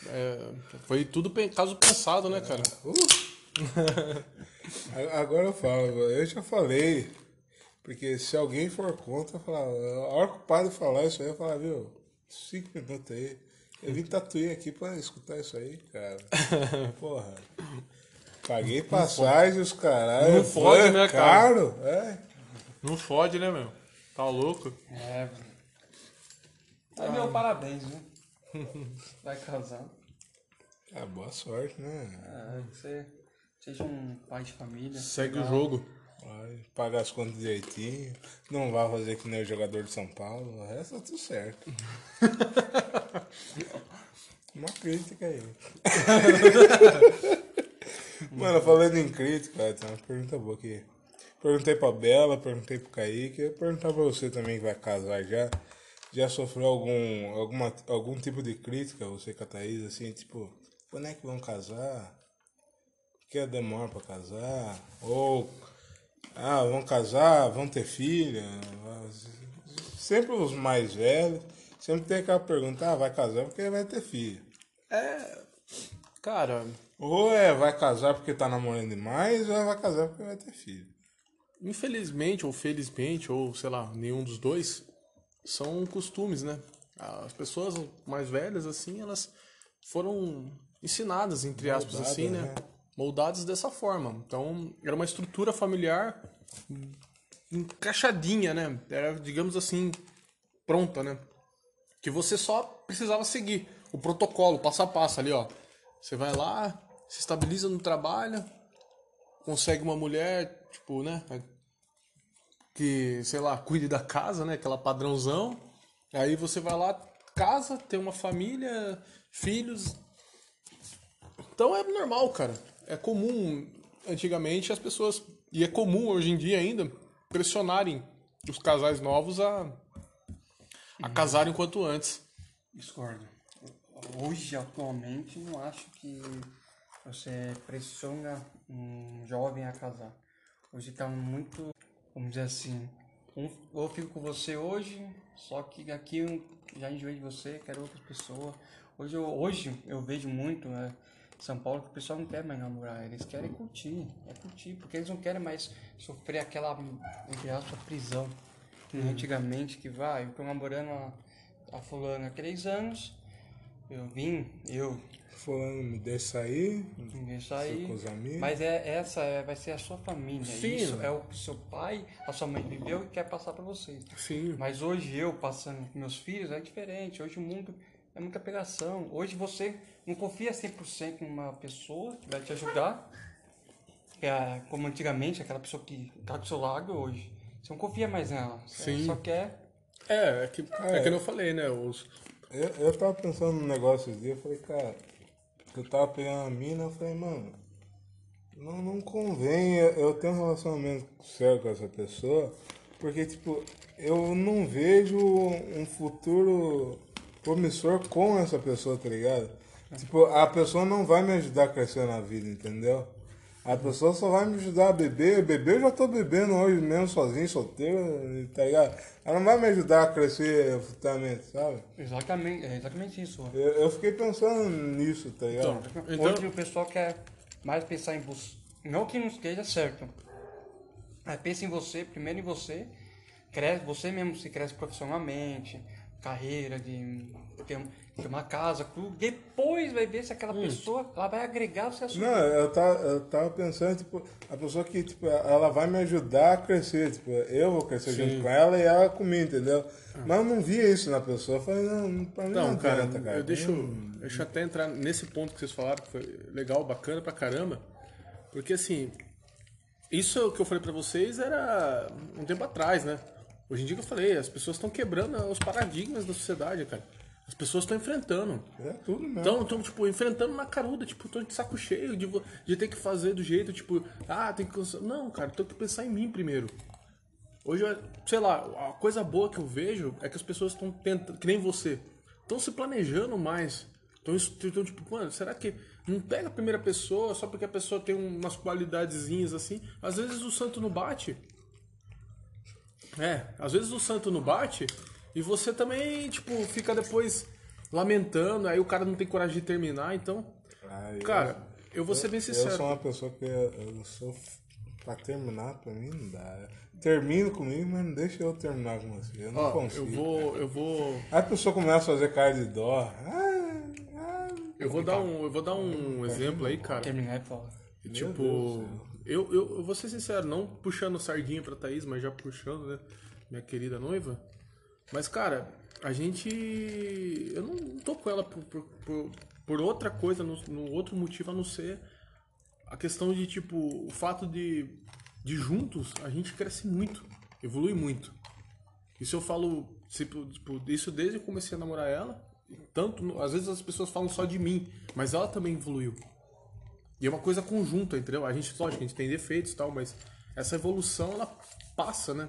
É, foi tudo caso pensado, né, cara? Uh. *laughs* Agora eu falo, eu já falei, porque se alguém for contra, eu falar, a hora que o padre falar isso aí, eu falar, viu, cinco minutos aí, Eu vim tatuir aqui pra escutar isso aí, cara. *laughs* Porra. Paguei passagem, os caralho. Não fode, Foi né, cara? caro. É. Não fode, né, meu? Tá louco? É, velho. Aí, meu, parabéns, viu? *laughs* Vai casar. Ah, boa sorte, né? É, você seja um pai de família. Segue o legal. jogo. Vai pagar as contas direitinho. Não vai fazer que nem o jogador de São Paulo. O resto tá tudo certo. *laughs* Uma crítica aí. *laughs* Mano, falando em crítica, tem uma pergunta boa aqui. Perguntei pra Bela, perguntei pro Kaique, eu perguntar pra você também que vai casar já. Já sofreu algum, alguma, algum tipo de crítica, você com a Thaís, assim, tipo, quando é que vão casar? Que demora pra casar? Ou, ah, vão casar, vão ter filha? Sempre os mais velhos, sempre tem aquela pergunta, ah, vai casar porque vai ter filho. Cara, Ou é vai casar porque tá namorando demais, ou é vai casar porque vai ter filho. infelizmente ou felizmente, ou sei lá, nenhum dos dois, são costumes, né? As pessoas mais velhas, assim, elas foram ensinadas, entre aspas, Moldadas, assim, né? né? Moldadas dessa forma. Então, era uma estrutura familiar encaixadinha, né? Era, digamos assim, pronta, né? Que você só precisava seguir o protocolo, passo a passo ali, ó. Você vai lá, se estabiliza no trabalho, consegue uma mulher, tipo, né? Que, sei lá, cuide da casa, né? Aquela padrãozão. Aí você vai lá, casa, tem uma família, filhos. Então é normal, cara. É comum, antigamente, as pessoas. E é comum hoje em dia ainda pressionarem os casais novos a, a casarem quanto antes. Discordo. Hoje, atualmente, não acho que você pressiona um jovem a casar. Hoje tá muito, vamos dizer assim, um, eu fico com você hoje, só que aqui eu já enjoei de você, quero outra pessoa. Hoje eu, hoje eu vejo muito, né, São Paulo, que o pessoal não quer mais namorar, eles querem curtir, é curtir, porque eles não querem mais sofrer aquela, entre aspas, prisão. Antigamente que vai, eu tô namorando a, a fulana há três anos, eu vim, eu Fulano me deixa aí. com os amigos. Mas é, essa é, vai ser a sua família. Sim. Isso é o que seu pai, a sua mãe viveu e quer passar para vocês. Sim. Mas hoje eu passando com meus filhos é diferente. Hoje o mundo é muita pegação. Hoje você não confia 100% numa pessoa que vai te ajudar. É, como antigamente, aquela pessoa que tá do seu lado hoje. Você não confia mais nela. Você Sim. só quer. É, é que, é. É. que eu falei, né? Os, Eu, eu tava pensando num negócio esse dia, eu falei, cara, eu tava pegando a mina, eu falei, mano, não, não convém eu, eu ter um relacionamento sério com essa pessoa, porque, tipo, eu não vejo um futuro promissor com essa pessoa, tá ligado? Tipo, a pessoa não vai me ajudar a crescer na vida, entendeu? A pessoa só vai me ajudar a beber. Beber eu já tô bebendo hoje mesmo, sozinho, solteiro, tá ligado? Ela não vai me ajudar a crescer futuramente, sabe? Exatamente, é exatamente isso. Eu, eu fiquei pensando nisso, tá ligado? Então, Hoje o pessoal quer mais pensar em você. Não que não esteja certo. Mas pensa em você, primeiro em você. Cresce, você mesmo se cresce profissionalmente, carreira, de ter, ter uma casa, tudo. Depois vai ver se aquela pessoa ela vai agregar você sua Não, eu tava, eu tava pensando, tipo, a pessoa que, tipo, ela vai me ajudar a crescer, tipo, eu vou crescer junto com ela e ela comigo, entendeu? Mas eu não via isso na pessoa, eu falei, não, pra mim não, Não, cara, adianta, cara. eu deixo, deixa eu até entrar nesse ponto que vocês falaram, que foi legal, bacana pra caramba. Porque assim, isso que eu falei pra vocês era um tempo atrás, né? Hoje em dia que eu falei, as pessoas estão quebrando os paradigmas da sociedade, cara. As pessoas estão enfrentando. É tudo mesmo. Então, tipo, enfrentando na caruda, tipo, tô de saco cheio de, de ter que fazer do jeito, tipo, ah, tem que. Não, cara, tenho que pensar em mim primeiro. Hoje, eu- sei lá, a coisa boa que eu vejo é que as pessoas estão tentando, que nem você, estão se planejando mais. Então, tipo, mano, será que não pega a primeira pessoa só porque a pessoa tem umas qualidadezinhas assim? Às vezes o santo não bate. É, às vezes o santo não bate e você também, tipo, fica depois lamentando, aí o cara não tem coragem de terminar, então. Ah, eu- Cara, eu vou ser bem Eu sincero. sou uma pessoa que eu, eu sou. Pra terminar, pra mim não dá. Termina comigo, mas não deixa eu terminar com você. Eu não Ó, consigo. eu vou. Eu vou. Aí a pessoa começa a fazer cara de dó. Ah, Eu vou dar um, eu vou dar um exemplo aí, cara. Terminar é foda. Tipo, eu, eu, eu vou ser sincero, não puxando sardinha pra Thaís, mas já puxando, né? Minha querida noiva. Mas, cara, a gente. Eu não tô com ela por, por, por, por outra coisa, no, no outro motivo a não ser a questão de, tipo, o fato de, de juntos a gente cresce muito, evolui muito. Isso eu falo, tipo, isso desde que eu comecei a namorar ela. Tanto, às vezes as pessoas falam só de mim, mas ela também evoluiu. E é uma coisa conjunta, entendeu? A gente, lógico, a gente tem defeitos e tal, mas essa evolução, ela passa, né?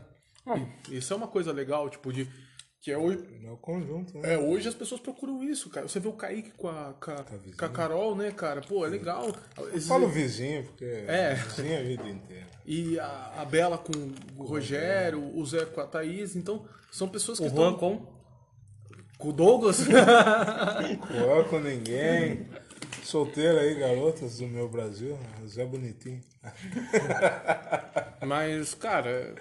E isso é uma coisa legal, tipo, de. Que é hoje. É o conjunto, né? É, hoje as pessoas procuram isso, cara. Você vê o Kaique com a, com a, com a Carol, né, cara? Pô, é legal. Esses- Fala o vizinho, porque É. vizinho é a vida inteira. E a, a Bela com o Rogério, o Zé com a Thaís. Então, são pessoas que O estão. Juan com? Com o Douglas. *laughs* Com ninguém. *laughs* Solteiro aí, garotas do meu Brasil. Zé Bonitinho. *laughs* Mas, cara.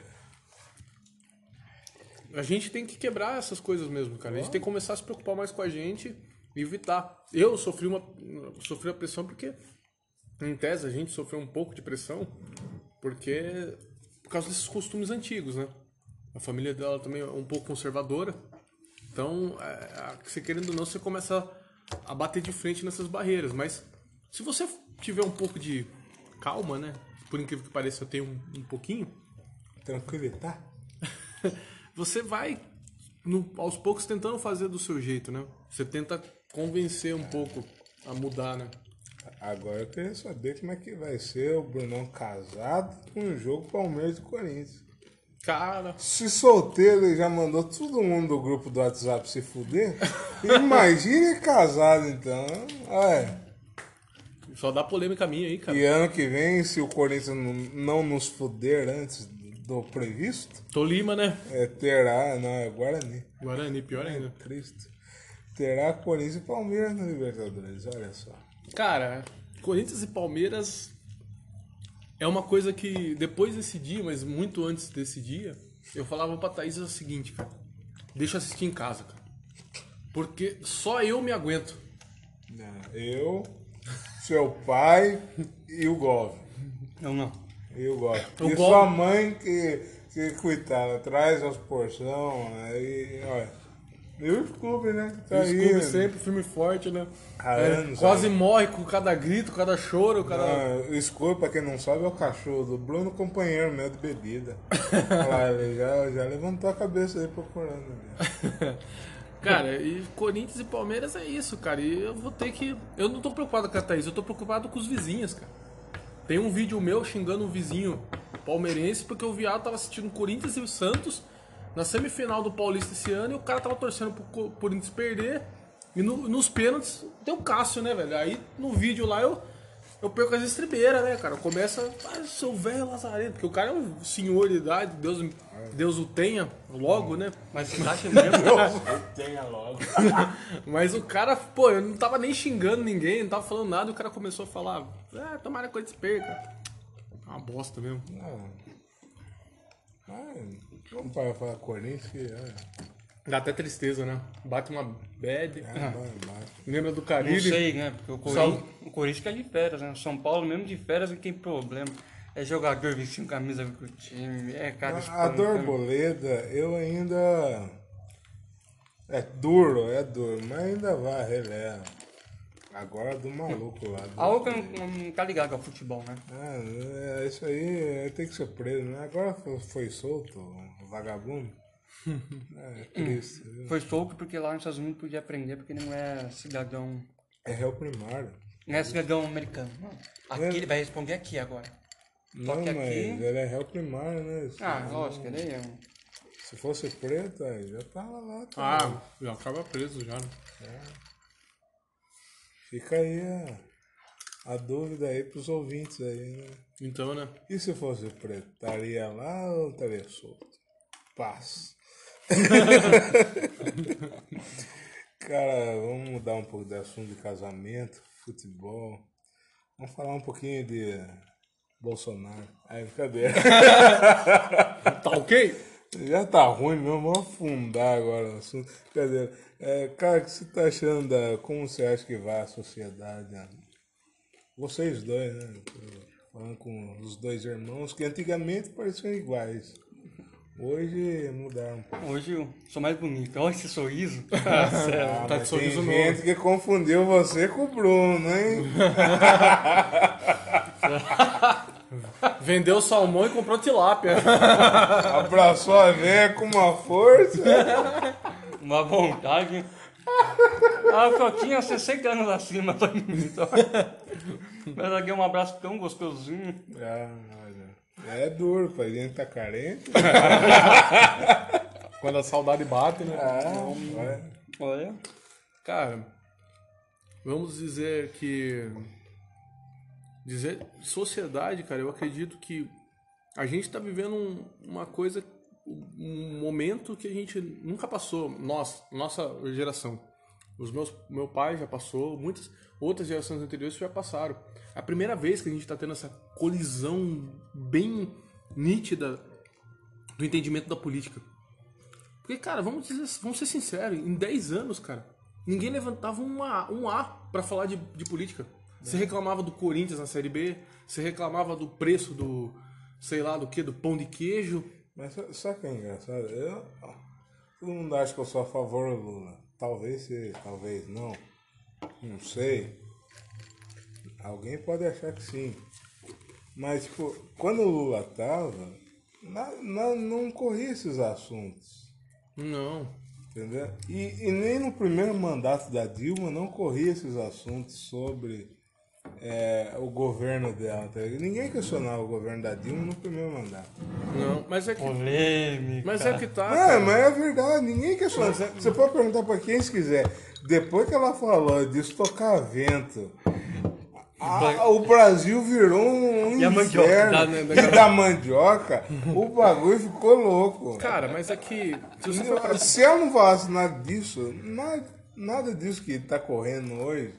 A gente tem que quebrar essas coisas mesmo, cara. A gente tem que começar a se preocupar mais com a gente e evitar. Eu sofri uma, sofri a pressão porque, em tese, a gente sofreu um pouco de pressão porque. por causa desses costumes antigos, né? A família dela também é um pouco conservadora. Então, é, você querendo ou não, você começa a bater de frente nessas barreiras. Mas se você tiver um pouco de calma, né? Por incrível que pareça, eu tenho um, um pouquinho. Tranquilitar? *laughs* Você vai no- aos poucos tentando fazer do seu jeito, né? Você tenta convencer um pouco a mudar, né? Agora eu queria saber como é que vai ser o Brunão casado com o jogo Palmeiras e Corinthians. Cara, Se solteiro ele já mandou todo mundo do grupo do WhatsApp se fuder, imagine *laughs* casado então. Olha, só dá polêmica minha aí, cara. e ano que vem, se o Corinthians não, nos fuder antes do previsto, Tolima, né? é, terá, não, é Guarani. Guarani, pior ainda. Cristo. Terá Corinthians e Palmeiras na Libertadores, olha só. Cara, Corinthians e Palmeiras é uma coisa que depois desse dia, mas muito antes desse dia, eu falava pra Thaís o seguinte, cara. Deixa eu assistir em casa, cara. Porque só eu me aguento. Eu, seu pai e o Gov. Eu não. E o Gov. O E Gov- sua mãe que, que coitada, traz as porção, aí, olha. E o Scooby, né? Tá O aí, Scooby né? sempre, filme forte, né? Há É, anos, quase morre com cada grito, cada choro, cada. Ah, o Scooby, pra quem não sabe, é o cachorro do Bruno, companheiro meu de bebida. *laughs* Olha lá, ele já, já levantou a cabeça aí procurando. Né? *laughs* Cara, e Corinthians e Palmeiras é isso, cara. E eu vou ter que. Eu não tô preocupado com a Thaís, eu tô preocupado com os vizinhos, cara. Tem um vídeo meu xingando um vizinho palmeirense porque o viado tava assistindo Corinthians e o Santos na semifinal do Paulista esse ano e o cara tava torcendo pro Co- Corinthians perder. E no- nos pênaltis tem o Cássio, né, velho? Aí no vídeo lá eu, eu perco as estribeiras, né, cara? Começa, ah, seu velho lazarento, porque o cara é um senhor de idade, Deus, Deus o tenha logo, né? Mas você acha mesmo? *laughs* Tenha logo. *laughs* Mas o cara, pô, eu não tava nem xingando ninguém, não tava falando nada, e o cara começou a falar, ah, tomara que Corinthians perca. É uma bosta mesmo. Mas, vamos para falar Corinthians, que é, Dá até tristeza, né? Bate uma bad. é é bom. Lembra do Não Caribe? sei, né? Porque o Corinthians, o Corinthians fica de férias, né? O São Paulo, mesmo de férias, não tem problema. É jogador vestindo camisa com o time, é cara A espancando. Dorboleda, eu ainda. É duro, é duro, mas ainda vai, releva. Agora do maluco lá. Do... A Oca não, não tá ligado ao futebol, né? Ah, é, isso aí tem que ser preso, né? Agora foi, foi solto, o vagabundo. *laughs* É triste. viu? Foi solto porque lá nos Estados Unidos podia aprender, porque ele não é cidadão. É réu primário. Não é cidadão americano. Não. Aqui É. ele vai responder aqui agora. Não, mas aqui- ele é réu primário, né? Ah, lógico, ele é um. se fosse preto, aí já tava lá. também. Ah, já acaba preso já. né? Fica aí a, a dúvida aí pros ouvintes aí, né? Então, né? E se fosse preto, estaria lá ou estaria solto? Paz. *laughs* Cara, vamos mudar um pouco de assunto de casamento, futebol. Vamos falar um pouquinho de Bolsonaro. Aí, brincadeira. *laughs* Tá ok? Já tá ruim mesmo, vamos afundar agora no assunto. Cadê? É, cara, o que você tá achando da. Como você acha que vai a sociedade? né? Vocês dois, né? Falando com os dois irmãos, que antigamente pareciam iguais. Hoje mudaram um pouco. Hoje eu sou mais bonito. Olha esse sorriso. *laughs* Ah, tá de sorriso tem novo. gente que confundiu você com o Bruno, hein? *laughs* Vendeu salmão e comprou tilápia. *laughs* Abraçou a véia com uma força. Uma vontade. Ah, que eu tinha 60 anos acima. tô bonito. Mas aqui é um abraço tão gostosinho. Ah, olha. É duro, pai. A gente tá carente. *laughs* Quando a saudade bate, né? Ah, olha. Olha. Cara, vamos dizer que. Dizer sociedade, cara, eu acredito que a gente está vivendo um- uma coisa, um momento que a gente nunca passou, nós, nossa geração. Os meus, meu pai já passou, muitas outras gerações anteriores já passaram. A primeira vez que a gente está tendo essa colisão bem nítida do entendimento da política. Porque, cara, vamos, dizer, vamos ser sinceros, em 10 anos, cara, ninguém levantava um A, um A pra falar de, de política. Você reclamava do Corinthians na Série B, você reclamava do preço do, sei lá, do que, do pão de queijo. Mas sa- sabe o que é engraçado? Eu, todo mundo acha que eu sou a favor do Lula. Talvez seja, talvez não. Não sei. Alguém pode achar que sim. Mas, tipo, quando o Lula tava, na- na- não corria esses assuntos. Não. Entendeu? E, e nem no primeiro mandato da Dilma não corria esses assuntos sobre é, o governo dela. tá? Ninguém questionava o governo da Dilma no primeiro mandato. Não, mas é que, Polêmica. mas é que tá. É, cara. mas é verdade, ninguém questiona. Você pode perguntar pra quem você quiser. Depois que ela falou de estocar vento, a- o Brasil virou um E inferno. *laughs* da- né, da- E da mandioca, o bagulho ficou louco. Cara, mas é que. Se você for Se ela não falasse nada disso, nada, nada disso que tá correndo hoje,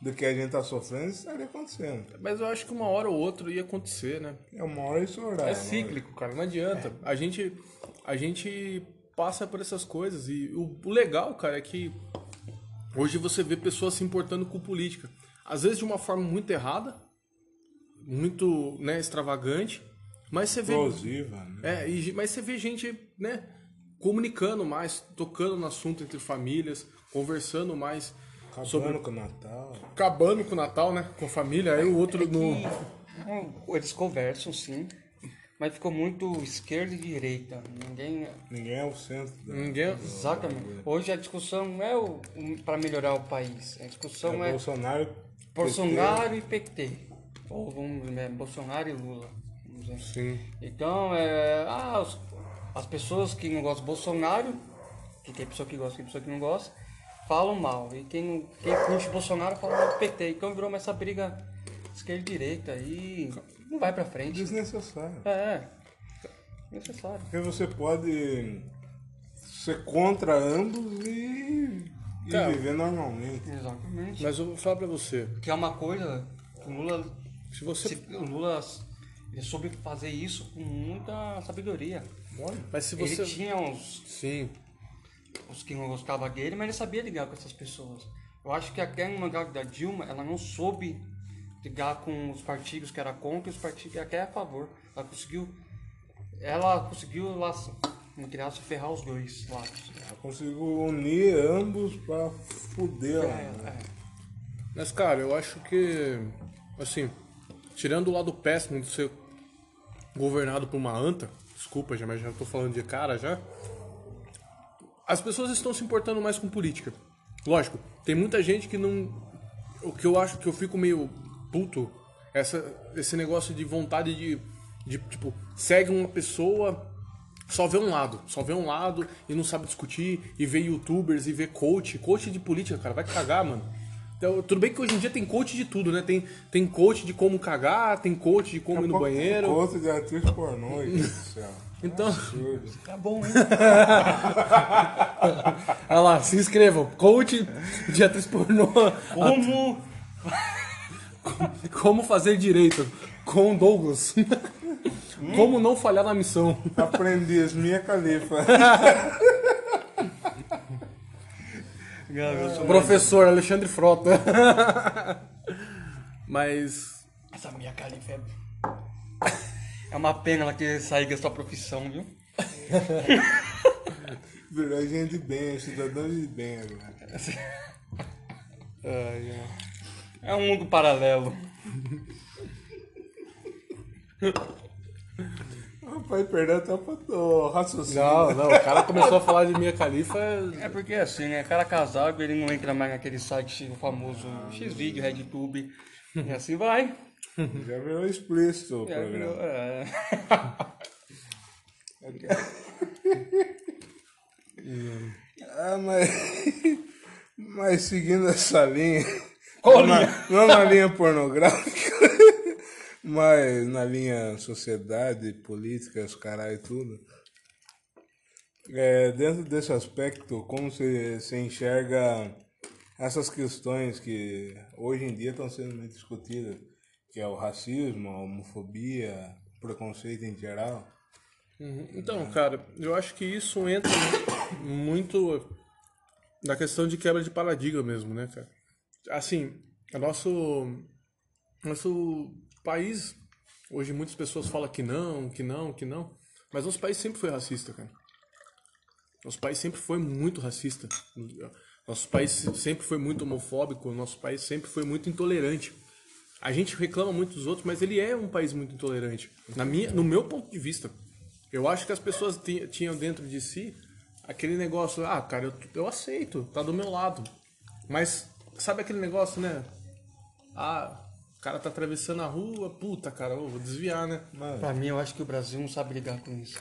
do que a gente tá sofrendo, estaria acontecendo. Mas eu acho que uma hora ou outra ia acontecer, né? É uma hora isso orar. É cíclico, cara, não adianta. A gente, a gente passa por essas coisas e o, o legal, cara, é que hoje você vê pessoas se importando com política. Às vezes de uma forma muito errada, muito né, extravagante, mas você vê. Explosiva, né? É, e- mas você vê gente, né, comunicando mais, tocando no assunto entre famílias, conversando mais, Acabando sobre com o Natal. acabando com o Natal, né, com a família, aí o outro no Não, Eles conversam, sim. Mas ficou muito esquerda e direita. Ninguém. Ninguém é o centro da. ninguém Exatamente. Hoje a discussão não é o, para melhorar o país. A discussão É é Bolsonaro. Bolsonaro e PT. Ou vamos dizer, é, Bolsonaro e Lula. Sim. Então, é, ah, os- as pessoas que não gostam do Bolsonaro, que tem pessoa que gosta e tem pessoa que não gosta, falam mal. E quem, não- quem curte Bolsonaro fala mal do PT. Então virou essa briga esquerda e direita e não vai pra frente. Desnecessário. É, necessário. Porque você pode ser contra ambos e, e Cara. viver normalmente. Exatamente. Mas eu vou falar pra você, Que é uma coisa que o Lula, se você se- o Lula ele soube fazer isso com muita sabedoria. Mas se você. Ele tinha uns, Sim. Os que não gostavam dele, mas ele sabia ligar com essas pessoas. Eu acho que até no mandato da Dilma, ela não soube ligar com os partidos que era contra e os partidos que era a favor. Ela conseguiu, ela conseguiu lá, entre aspas, ferrar os dois lados. Ela conseguiu unir ambos pra fuder lá. É, né? é. Mas, cara, eu acho que. Assim, tirando o lado péssimo de ser governado por uma anta, desculpa, já, mas já tô falando de cara já. As pessoas estão se importando mais com política. Lógico, tem muita gente que não. O que eu acho que eu fico meio puto, essa, esse negócio de vontade de, de. Tipo, segue uma pessoa só vê um lado, só vê um lado e não sabe discutir, e vê youtubers e vê coach, coach de política, cara, vai cagar, mano. Então, tudo bem que hoje em dia tem coach de tudo, né? Tem, tem coach de como cagar, tem coach de como ir no banheiro. Outro de atriz pornô, céu. Então, Absurdo. Tá bom, hein? *laughs* olha lá, se inscrevam. Coach de atriz pornô. Como Como fazer direito com Douglas. Como não falhar na missão. Aprendiz, minha califa. Eu sou Professor Alexandre Frota. Mas. Essa minha califa é... É uma pena ela ter saído da sua profissão, viu? *laughs* Virou gente de bem, cidadão de bem agora. É um mundo paralelo. Rapaz, perdeu até o raciocínio. Não, não, o cara começou a falar de Minha Califa. É porque assim, né? Cara casado, ele não entra mais naquele site famoso Xvideo, RedTube. E assim vai. Já virou explícito o programa. virou- é. *laughs* Ah, mas. Mas seguindo essa linha. Qual não, linha? Na, não na linha pornográfica, *laughs* mas na linha sociedade, política, os caras e tudo. É, dentro desse aspecto, como você, você enxerga essas questões que hoje em dia estão sendo muito discutidas, que é o racismo, a homofobia, preconceito em geral? Então, cara, eu acho que isso entra muito na questão de quebra de paradigma mesmo, né, cara? Assim, o nosso, nosso país, hoje muitas pessoas falam que não, que não, que não, mas nosso país sempre foi racista, cara. Nosso país sempre foi muito racista. Nosso país sempre foi muito homofóbico, nosso país sempre foi muito intolerante. A gente reclama muito dos outros, mas ele é um país muito intolerante. Na minha, no meu ponto de vista. Eu acho que as pessoas ti- tinham dentro de si aquele negócio, ah, cara, eu, eu aceito, tá do meu lado. Mas sabe aquele negócio, né? Ah, o cara tá atravessando a rua, puta, cara, eu vou desviar, né? Mano, Pra mim, eu acho que o Brasil não sabe lidar com isso.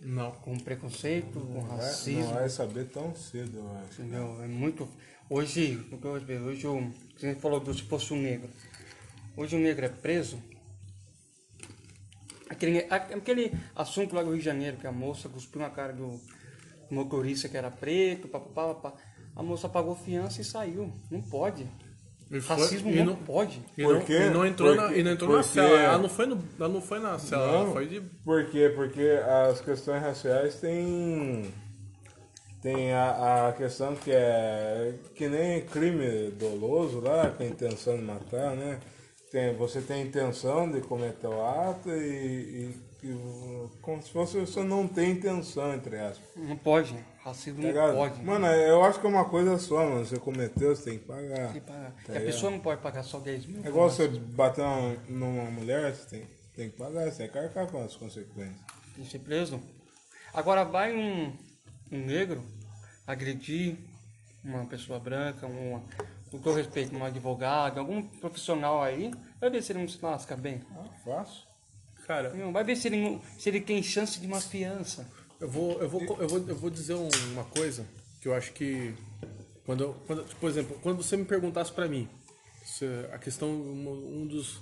Não. Com preconceito, com vai- racismo. não vai saber tão cedo, eu acho. Entendeu? É muito. Hoje, o que eu vejo, hoje o. Você falou que se fosse um negro. Hoje o negro é preso. Aquele, aquele assunto lá do Rio de Janeiro, que a moça cuspiu na cara do motorista que era preto, papapá, papá. A moça pagou fiança e saiu. Não pode. E foi- Racismo e não, não- pode. E Por não, quê? e não entrou, na, Porque- e não entrou na porque- cela. Ela não foi, no, ela não foi na cela, ela Não. foi de. Por quê? Porque as questões raciais têm. Tem a, a questão que é que nem crime doloso lá, com a intenção de matar, né? Tem, você tem a intenção de cometer o ato e, e- e como se fosse você não tem intenção, entre aspas. Não pode. Racismo Tá não ligado? pode. Mano, eu acho que é uma coisa só, mano. Você cometeu, você tem que pagar. Tem que pagar. Tá a ligado? pessoa não pode pagar só 10 mil. É igual você bater uma- numa mulher, você tem, tem que pagar, você tem que carcar com as consequências. de ser preso. Agora vai um, um negro agredir uma pessoa branca, uma, com todo respeito, um advogado, algum profissional aí, vai ver se ele não se lasca bem. Ah, fácil. Cara, Não, Vai ver se ele, se ele tem chance de uma fiança. Eu vou, eu vou, eu vou, eu vou dizer um- uma coisa que eu acho que quando, eu- quando por exemplo, quando você me perguntasse pra mim se a questão um, um dos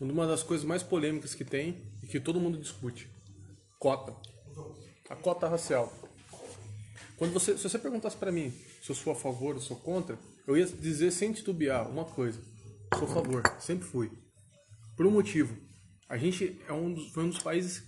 uma das coisas mais polêmicas que tem e que todo mundo discute, cota, a cota racial. Quando você, se você perguntasse pra mim se eu sou a favor ou sou contra, eu ia dizer sem titubear uma coisa: sou a favor, sempre fui. Por um motivo. A gente é um dos, foi um dos países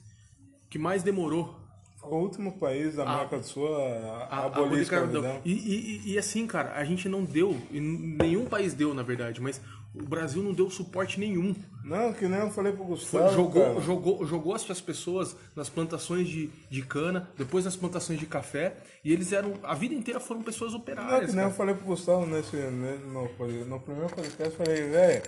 que mais demorou O último país da América do Sul a, a, a a abolir a a escravidão. E, e- e assim, cara, a gente não deu, e nenhum país deu, na verdade, mas o Brasil não deu suporte nenhum. Não, que nem eu falei pro Foi- Gustavo, jogou, cara. jogou, jogou as as pessoas nas plantações de, de cana, depois nas plantações de café, e eles eram, a vida inteira foram pessoas Não, operárias. que nem eu cara. falei pro Gustavo nesse, ne- no, no primeiro podcast, eu falei, velho,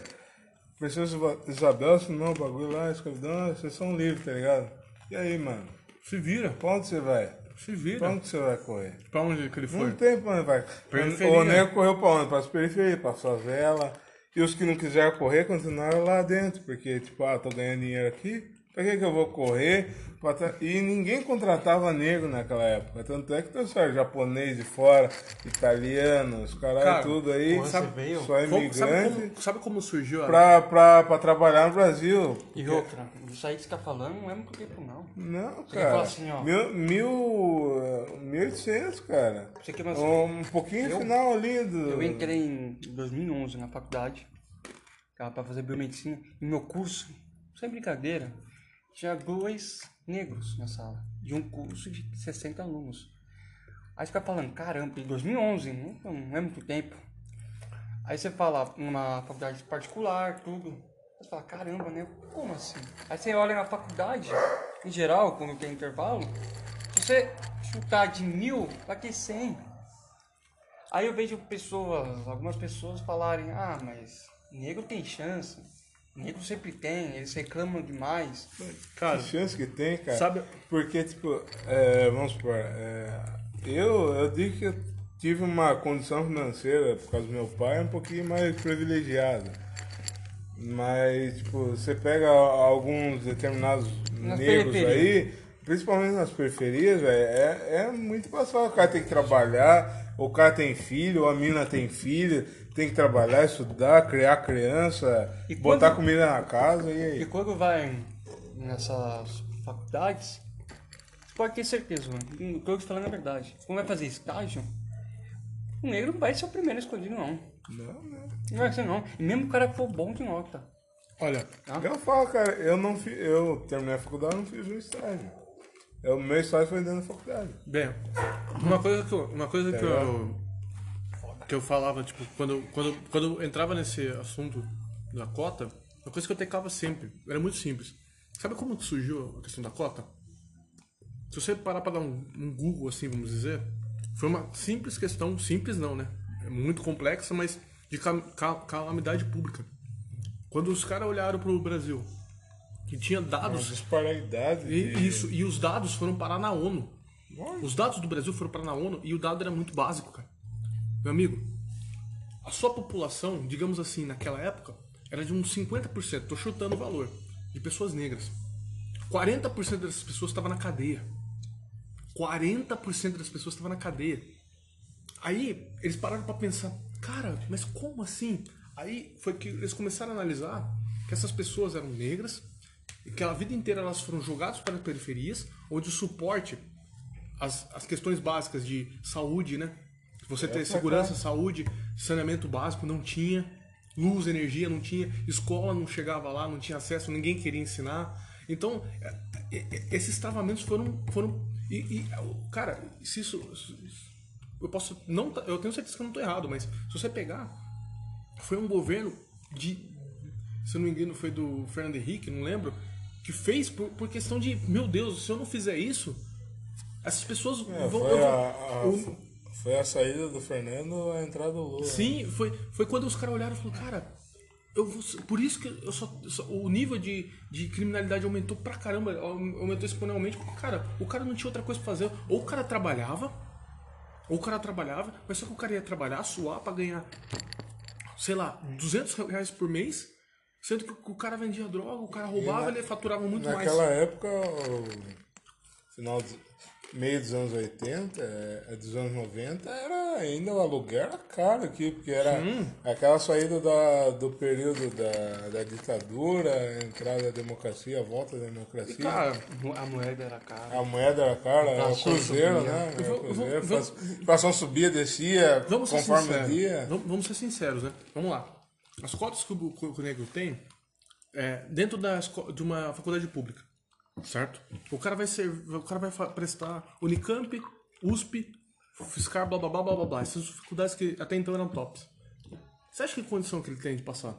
Princesa Isba- Isabel assinou o bagulho lá, escravidão, vocês são livres, tá ligado? E aí, mano? Se vira, Pra onde você vai? se vira. Pra onde você vai correr? Pra onde que ele foi? Não tem pra onde vai. Periferia. O nego correu pra onde? Pras periferias, pra favela. E os que não quiseram correr continuaram lá dentro. Porque, tipo, ah, tô ganhando dinheiro aqui, pra que, que eu vou correr? Pra tra- E ninguém contratava negro naquela época. Tanto é que trouxeram japonês de fora, italiano, os Cara, caras tudo aí. quando você veio, Só Como- sabe, imigrante. como, sabe como surgiu. Pra, pra, pra trabalhar no Brasil. E outra, isso aí que você tá falando não é muito tempo não. Não, falar cara. assim, ó. mil, mil, mil oitocentos, cara. Você quer noção? Um, um pouquinho final ali do... Eu entrei em 2011 na faculdade, para fazer biomedicina, e meu curso, sem brincadeira, tinha dois negros na sala, de um curso de 60 alunos. Aí você fica falando, caramba, em 2011, não, não é muito tempo. Aí você fala, numa faculdade particular, tudo. Você fala, caramba, né? Como assim? Aí você olha na faculdade, em geral, quando tem intervalo, se você chutar de mil, vai ter 100. Aí eu vejo pessoas, algumas pessoas falarem, ah, mas negro tem chance. Negro sempre tem, eles reclamam demais. Cara, Que chance que tem, cara. Sabe- Porque, tipo, é, vamos supor, é, eu, eu digo que eu tive uma condição financeira, por causa do meu pai, um pouquinho mais privilegiada. Mas, tipo, você pega alguns determinados Nas negros periferias. aí, principalmente nas periferias, velho, é, é muito passado. O cara tem que trabalhar, o cara tem filho, a mina tem filho, tem que trabalhar, estudar, criar criança, E botar quando- comida na casa e aí. E quando vai nessas faculdades, você pode ter certeza, mano. O que eu tô falando é verdade. Quando vai fazer estágio, o negro não vai ser o primeiro escolhido, não. Não, não. Não vai ser, não. E mesmo o cara for bom de nota. olha, Eu falo, cara, eu não fiz, eu terminei a faculdade, não fiz um estágio. É, O meu estágio foi dentro da faculdade. Bem, uma coisa que eu, uma coisa que eu, que eu falava, tipo, quando, quando, quando eu entrava nesse assunto da cota, uma coisa que eu tecava sempre, era muito simples. Sabe como que surgiu a questão da cota? Se você parar para dar um, um Google, assim, vamos dizer, foi uma simples questão, simples não, né? É muito complexa, mas de calamidade pública. Quando os caras olharam pro Brasil, que tinha Uma dados disparidade. e, de- isso, e os dados foram parar na ONU. Os dados do Brasil foram parar na ONU e o dado era muito básico, cara. Meu amigo, a sua população, digamos assim, naquela época, era de uns 50%, tô chutando o valor, de pessoas negras. 40% dessas pessoas estavam na cadeia. 40% das pessoas estavam na cadeia. Aí eles pararam pra pensar, cara, mas como assim? Aí foi que eles começaram a analisar que essas pessoas eram negras e que a vida inteira elas foram jogadas para as periferias, onde o suporte, as, as questões básicas de saúde, né? Você ter segurança, saúde, saneamento básico não tinha, luz, energia não tinha, escola não chegava lá, não tinha acesso, ninguém queria ensinar. Então, é, é, é, esses travamentos foram. foram e, e, cara, se isso, Eu posso. Não, tá- eu tenho certeza que eu não estou errado, mas se você pegar. Foi um governo de. Se eu não me engano, foi do Fernando Henrique, não lembro. Que fez por, por questão de. Meu Deus, se eu não fizer isso. Essas pessoas É, vão. a, a- foi a saída do Fernando, a entrada do Lula. Sim, foi, foi quando os caras olharam e falaram, cara, eu vou, por isso que eu só, eu só- o nível de, de criminalidade aumentou pra caramba, aumentou exponencialmente, porque, cara, o cara não tinha outra coisa pra fazer. Ou o cara trabalhava, ou o cara trabalhava, mas só que o cara ia trabalhar, suar pra ganhar, sei lá, 200 reais por mês, sendo que o cara vendia droga, o cara roubava, na- ele faturava muito mais. Naquela época, final dos, meio dos anos 80, é, dos anos 90, era ainda o aluguel era caro aqui, porque era aquela saída da, do período da, da ditadura, a entrada da democracia, a volta da democracia. Cara, A moeda era cara. a moeda era cara, era o cruzeiro, subia. né? Era o cruzeiro, vamos- a inflação subia, descia, Vamos conforme o sinceros. dia. Vamos, ser sinceros, né? Vamos lá. As cotas que o, que o negro tem é dentro da, de uma faculdade pública, certo? O cara vai ser, o cara vai prestar Unicamp, USP, Fiscar, blá blá blá blá blá blá. Essas faculdades que até então eram tops. Você acha que condição que ele tem de passar?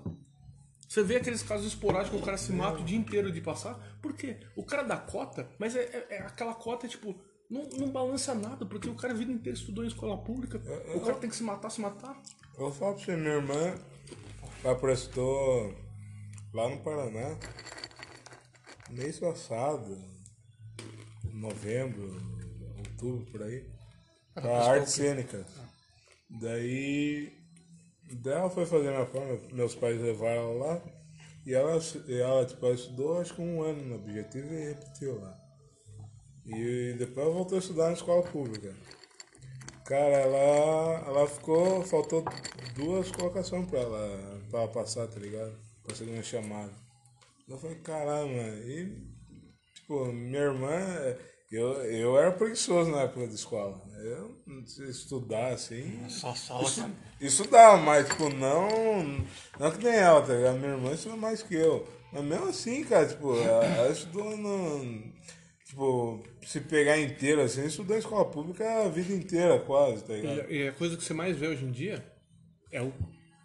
Você vê aqueles casos esporádicos que o cara se mata o dia inteiro de passar. Por quê? O cara dá cota, mas é, é- é aquela cota, tipo, não, não balança nada, porque o cara a vida inteira estudou em escola pública. O cara tem que se matar, se matar. Eu vou falar pra você, minha irmã, ela prestou lá no Paraná, mês passado, novembro, outubro, por aí, pra artes cênicas. Daí, daí ela foi fazer minha prova, meus pais levaram ela lá, e ela, ela, tipo, ela estudou acho que um ano no objetivo e repetiu lá. E depois ela voltou a estudar na escola pública. Cara, ela, ela ficou. Faltou duas colocações pra ela, pra ela passar, tá ligado? Pra segunda chamada. Eu falei, caramba, e. Tipo, minha irmã. Eu, eu era preguiçoso na época da escola. Eu não sei estudar assim. Só sala. Estudava, mas tipo, não. Não que nem ela, tá ligado? Minha irmã estuda mais que eu. Mas mesmo assim, cara, tipo, ela, ela estudou no. Tipo, se pegar inteiro assim, estudou em escola pública a vida inteira, quase, tá ligado? E a coisa que você mais vê hoje em dia é o,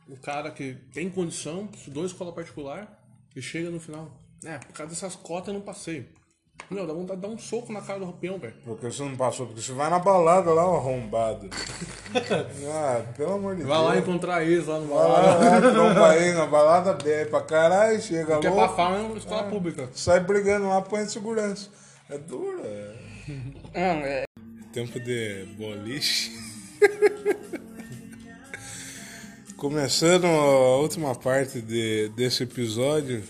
o cara que tem condição, estudou em escola particular e chega no final. É, por causa dessas cotas eu não passei. Meu, dá vontade de dar um soco na cara do peão, velho. Porque você não passou, porque você vai na balada lá, o arrombado. *laughs* ah, pelo amor de Vai Deus. lá encontrar ex lá no Vai balada. lá, tromba aí na balada, bebe pra caralho, chega Que é louco, pra é uma escola pública. sai brigando lá, põe de segurança. É duro, é. É, Tempo de boliche. *laughs* Começando a última parte de, desse episódio,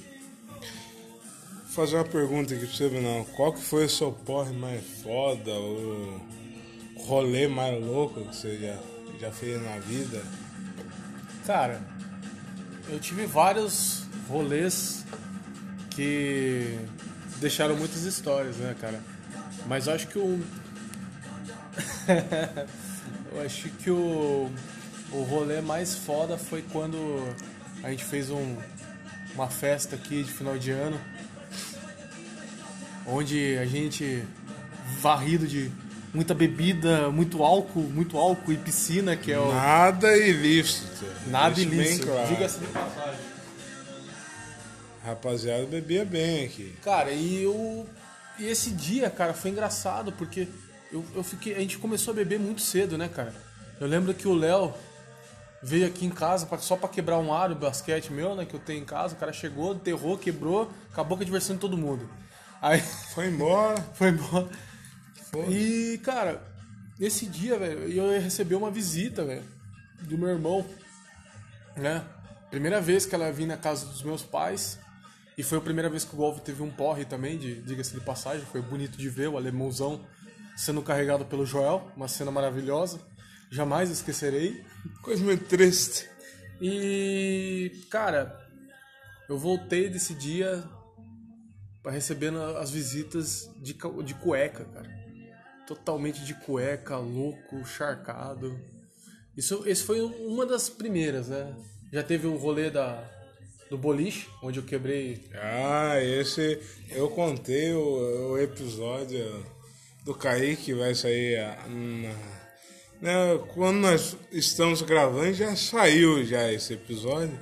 vou fazer uma pergunta aqui pra você, Brunão. Qual que foi o seu porre mais foda, o rolê mais louco que você já, já fez na vida? Cara, eu tive vários rolês que deixaram muitas histórias, né, cara? Mas eu acho que o. *laughs* eu acho que o. O rolê mais foda foi quando a gente fez um, uma festa aqui de final de ano. Onde a gente, varrido de muita bebida, muito álcool, muito álcool e piscina, que é o. Nada ilícito. Nada ilícito. claro. Diga-se de passagem. Rapaziada, bebia bem aqui. Cara, e eu. E esse dia, cara, foi engraçado, porque eu, eu fiquei. A gente começou a beber muito cedo, né, cara? Eu lembro que o Léo veio aqui em casa pra- só pra quebrar um aro, basquete meu, né, que eu tenho em casa. O cara chegou, enterrou, quebrou, acabou com a diversão de todo mundo. Aí *laughs* Foi embora. foi embora. E, cara, nesse dia, velho, eu recebi uma visita, velho, do meu irmão, né? Primeira vez que ela vinha na casa dos meus pais. E foi a primeira vez que o Golf teve um porre também, de, diga-se de passagem. Foi bonito de ver o alemãozão sendo carregado pelo Joel. Uma cena maravilhosa. Jamais esquecerei. Coisa meio triste. E, cara, eu voltei desse dia pra recebendo as visitas de, de cueca, cara. Totalmente de cueca, louco, charcado. Isso, esse foi uma das primeiras, né? Já teve o rolê da, do boliche, onde eu quebrei. Ah, esse. Eu contei o, o episódio do Kaique, vai sair na- né, quando nós estamos gravando, já saiu já esse episódio.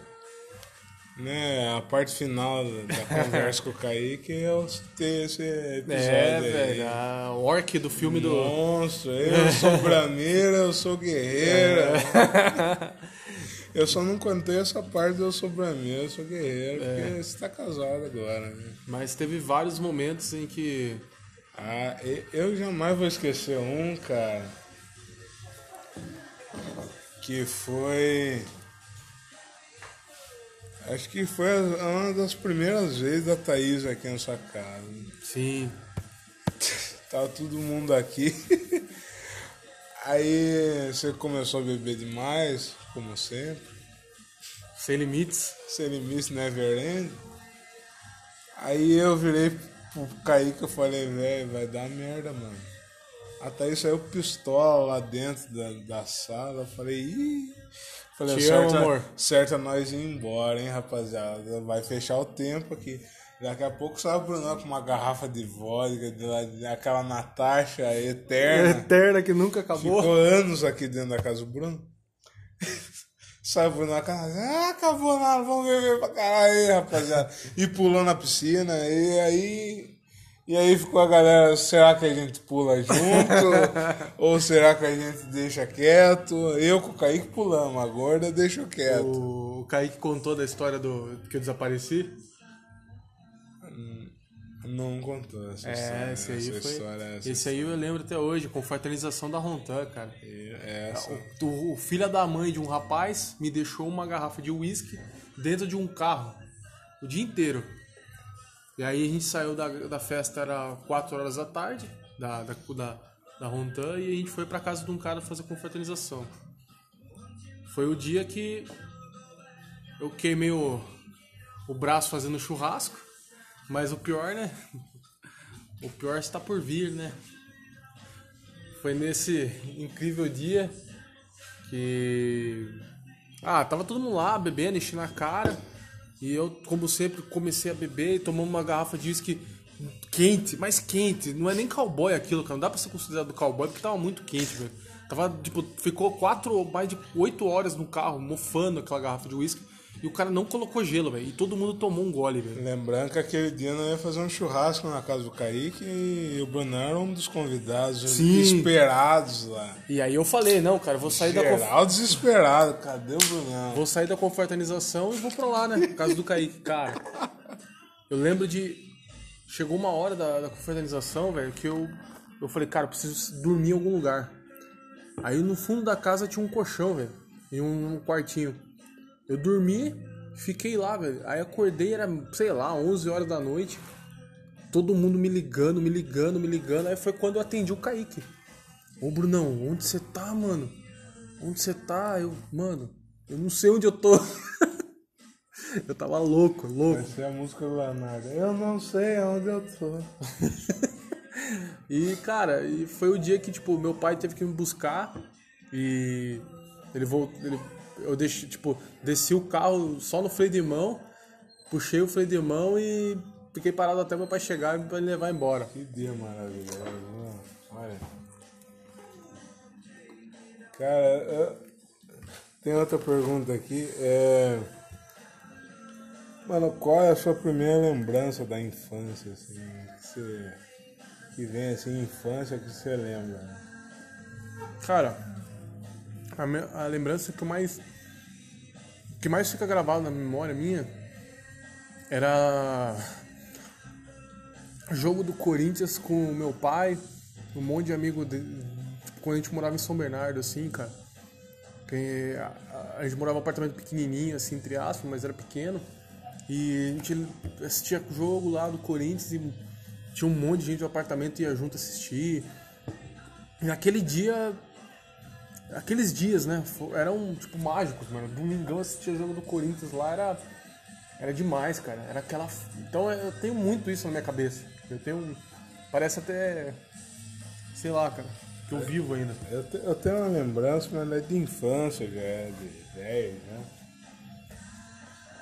Né, a parte final da *laughs* conversa com o Kaique eu ter esse episódio É, aí. velho, a orc do filme do. Monstro, eu sou brameira, eu sou guerreira. *laughs* Eu só não contei essa parte do eu sou brameira, eu sou guerreira, porque você tá casado agora, né? Mas teve vários momentos em que. Ah, eu jamais vou esquecer um, cara. Que foi. Acho que foi uma das primeiras vezes da Thaís aqui na sua casa. Sim. *laughs* Tava todo mundo aqui. *laughs* Aí você começou a beber demais, como sempre. Sem limites. Sem limites never end. Aí eu virei pro Kaique e falei, velho, vai dar merda, mano. A Thaís saiu pistola lá dentro da, da sala. Eu falei, ih. Falei, Te certo, amo, amor. certo é nós ir embora, hein, rapaziada. Vai fechar o tempo aqui. Daqui a pouco sai o Bruno com uma garrafa de vodka, aquela Natasha eterna. Eterna que nunca acabou. Ficou anos aqui dentro da casa do Bruno. *laughs* Sai o Bruno na casa, ah, acabou nada, vamos beber pra caralho rapaziada. E pulou na piscina, e aí. E aí ficou a galera, será que a gente pula junto? *laughs* ou será que a gente deixa quieto? Eu com o Kaique pulamos, a gorda deixou quieto. O, o Kaique contou da história do que eu desapareci. Não contou essa É, história. esse aí essa foi. história, esse aí eu lembro até hoje, com fraternização da Rontan, cara. essa. O, o filho da mãe de um rapaz me deixou uma garrafa de uísque dentro de um carro o dia inteiro. E aí a gente saiu da, da festa, era 4 horas da tarde, da, da, da, da Rontan, e a gente foi pra casa de um cara fazer confraternização. Foi o dia que eu queimei o, o braço fazendo churrasco, mas o pior, né? O pior está por vir, né? Foi nesse incrível dia que. Ah, tava todo mundo lá bebendo, enchendo a cara. E eu, como sempre, comecei a beber e tomamos uma garrafa de uísque quente, mais quente. Não é nem cowboy aquilo, cara. Não dá pra ser considerado cowboy porque tava muito quente, velho. Tava, tipo, ficou quatro, mais de oito horas no carro, mofando aquela garrafa de uísque. E o cara não colocou gelo, velho. E todo mundo tomou um gole, velho. Lembrando que aquele dia nós ia fazer um churrasco na casa do Kaique e o Bruno era um dos convidados Sim. esperados lá. E aí eu falei, não, cara, vou sair da conf... Geral desesperado. Cadê o Brunão? Vou sair da confraternização e vou pra lá, né? Casa do Kaique. Cara, eu lembro de. Chegou uma hora da, da confraternização, velho, que eu, eu falei, cara, eu preciso dormir em algum lugar. Aí no fundo da casa tinha um colchão, velho, e um quartinho. Eu dormi, fiquei lá, velho. Aí acordei, era, sei lá, 11 horas da noite. Todo mundo me ligando, me ligando, me ligando. Aí foi quando eu atendi o Kaique. Ô, Brunão, onde você tá, mano? Onde você tá? Eu, mano, eu não sei onde eu tô. *laughs* eu tava louco, louco. Essa é a música do Leonardo. Eu não sei onde eu tô. *laughs* E, cara, e foi o dia que, tipo, meu pai teve que me buscar e ele voltou. Ele, eu deixei, tipo, desci o carro só no freio de mão, puxei o freio de mão e fiquei parado até meu pai chegar pra ele levar embora. Que dia maravilhoso. né? Olha. Cara, eu- tem outra pergunta aqui. É... Mano, qual é a sua primeira lembrança da infância, assim, que você... Que vem assim, infância que você lembra? Cara, a, me- a lembrança que eu mais. Que mais fica gravado na memória minha era. Jogo do Corinthians com o meu pai, um monte de amigo de, quando a gente morava em São Bernardo, assim, cara. Que a, a- gente morava num apartamento pequenininho, assim, entre aspas, mas era pequeno. E a gente assistia o jogo lá do Corinthians e tinha um monte de gente no apartamento ia junto assistir. E naquele dia. Aqueles dias, né? Eram, tipo, mágicos, mano. Domingão assistir o jogo do Corinthians lá era. Era demais, cara. Era aquela. Então eu tenho muito isso na minha cabeça. Eu tenho. Parece até. Sei lá, cara. Que eu vivo ainda. Eu, te- eu tenho uma lembrança, mas não é de infância, já é de 10, né?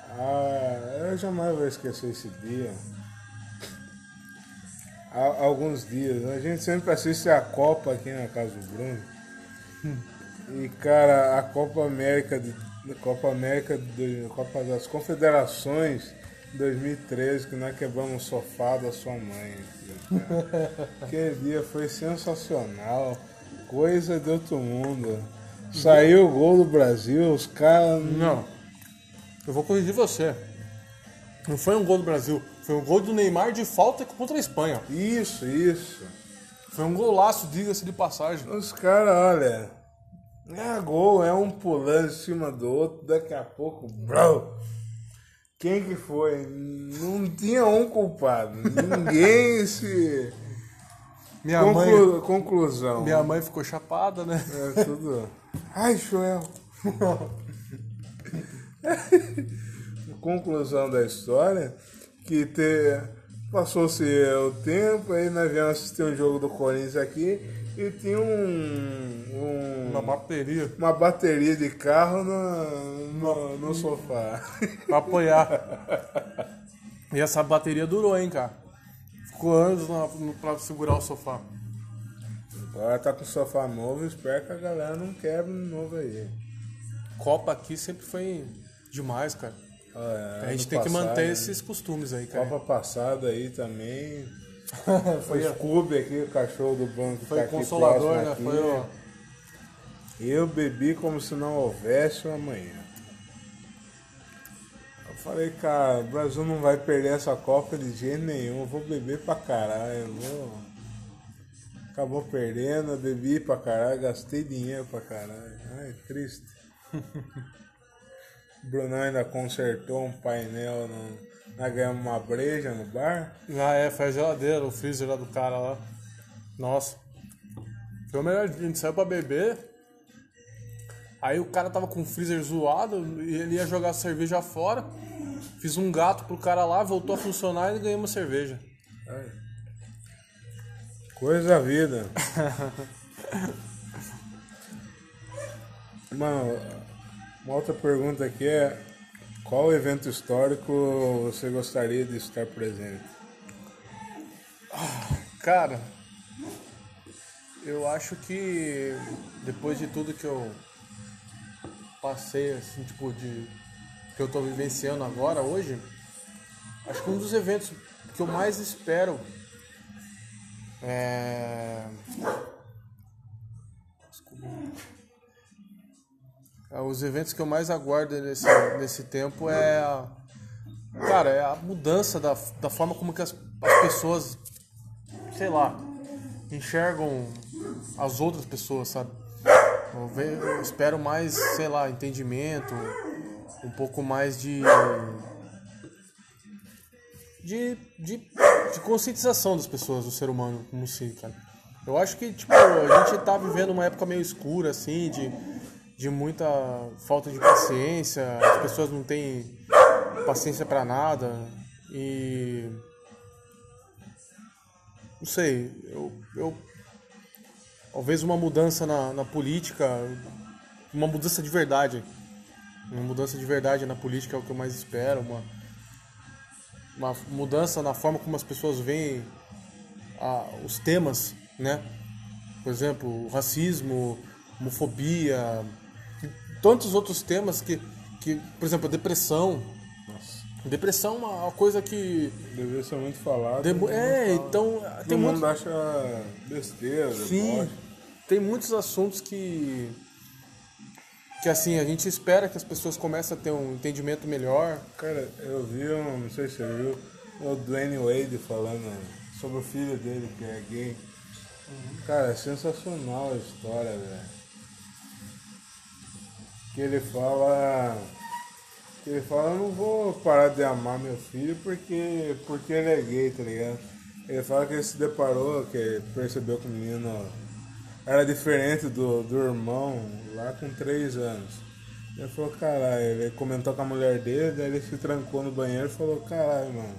Ah, eu jamais vou esquecer esse dia. Há alguns dias, né? a gente sempre assiste a Copa aqui na casa do Bruno. *laughs* E cara, a Copa América de Copa América de, Copa das Confederações 2013 que nós quebramos o sofá da sua mãe. Aquele dia foi sensacional, coisa de outro mundo. Saiu o gol do Brasil, os caras Não. Eu vou corrigir você. Não foi um gol do Brasil. Foi um gol do Neymar de falta contra a Espanha. Isso, isso. Foi um golaço, diga-se de passagem. Os caras, olha, é gol, é um pulando em cima do outro, daqui a pouco, bro. Quem que foi? Não tinha um culpado. Ninguém *laughs* se. Minha Conclu- Conclusão. Minha mãe ficou chapada, né? É tudo. Ai, Joel. *laughs* Conclusão da história, que te... passou-se o tempo, aí nós viemos assistir um jogo do Corinthians aqui e tinha um, um- Uma bateria uma bateria de carro no, no, no sofá. pra apoiar. E essa bateria durou, hein, cara? Ficou anos no, pra segurar o sofá. Agora tá com o sofá novo, espero que a galera não quebre um novo aí. Copa aqui sempre foi demais, cara. Olha, A gente tem que passado, manter esses costumes aí, cara. Copa passada aí também. *laughs* Foi- o Scooby aqui, o cachorro do banco que Foi tá consolador, né? aqui. Foi o... Eu bebi como se não houvesse um amanhã. Eu falei, cara, o Brasil não vai perder essa Copa de jeito nenhum. Eu vou beber pra caralho. Vou... Acabou perdendo, eu bebi pra caralho, gastei dinheiro pra caralho. Ai, triste. O *laughs* Brunão ainda consertou um painel, no... nós ganhamos uma breja no bar. Ah, é, foi a geladeira, o freezer lá do cara lá. Nossa. Foi o melhor dia. A gente saiu pra beber. Aí o cara tava com o freezer zoado e ele ia jogar a cerveja fora. Fiz um gato pro cara lá, voltou a funcionar e ganhamos uma cerveja. Ai. Coisa da vida. *laughs* Mano, uma outra pergunta aqui é qual evento histórico você gostaria de estar presente? Cara, eu acho que depois de tudo que eu passei, assim, tipo, de. que eu tô vivenciando agora, hoje, acho que um dos eventos que eu mais espero é. Os eventos que eu mais aguardo nesse, nesse tempo é a, cara, é a mudança da, da forma como que as, as pessoas, sei lá, enxergam as outras pessoas, sabe? Eu, eu espero mais, sei lá, entendimento, um pouco mais de de, de, de conscientização das pessoas, do ser humano como si, cara. Eu acho que, tipo, a gente tá vivendo uma época meio escura, assim, de, de muita falta de paciência, as pessoas não têm paciência pra nada e. Não sei, eu. eu talvez uma mudança na, na política, uma mudança de verdade. Uma mudança de verdade na política é o que eu mais espero, uma uma mudança na forma como as pessoas veem ah, os temas, né? Por exemplo, racismo, homofobia, tantos outros temas que, que por exemplo, a depressão. Depressão é uma coisa que. Deveria ser muito falado. demo- todo É, fala. então. Todo Tem mundo muitos, acha besteira, sim, bosta. tem muitos assuntos que. Que assim, a gente espera que as pessoas comecem a ter um entendimento melhor. Cara, eu vi, um, não sei se você viu, o Dwayne Wade falando sobre o filho dele que é gay. Cara, é sensacional a história, velho. Que ele fala. Que ele fala, eu não vou parar de amar meu filho porque, porque ele é gay, tá ligado? Ele fala que ele se deparou, que percebeu que o menino era diferente do, do irmão lá com 3 anos. Ele falou, caralho, ele comentou com a mulher dele, daí ele se trancou no banheiro e falou, caralho, mano,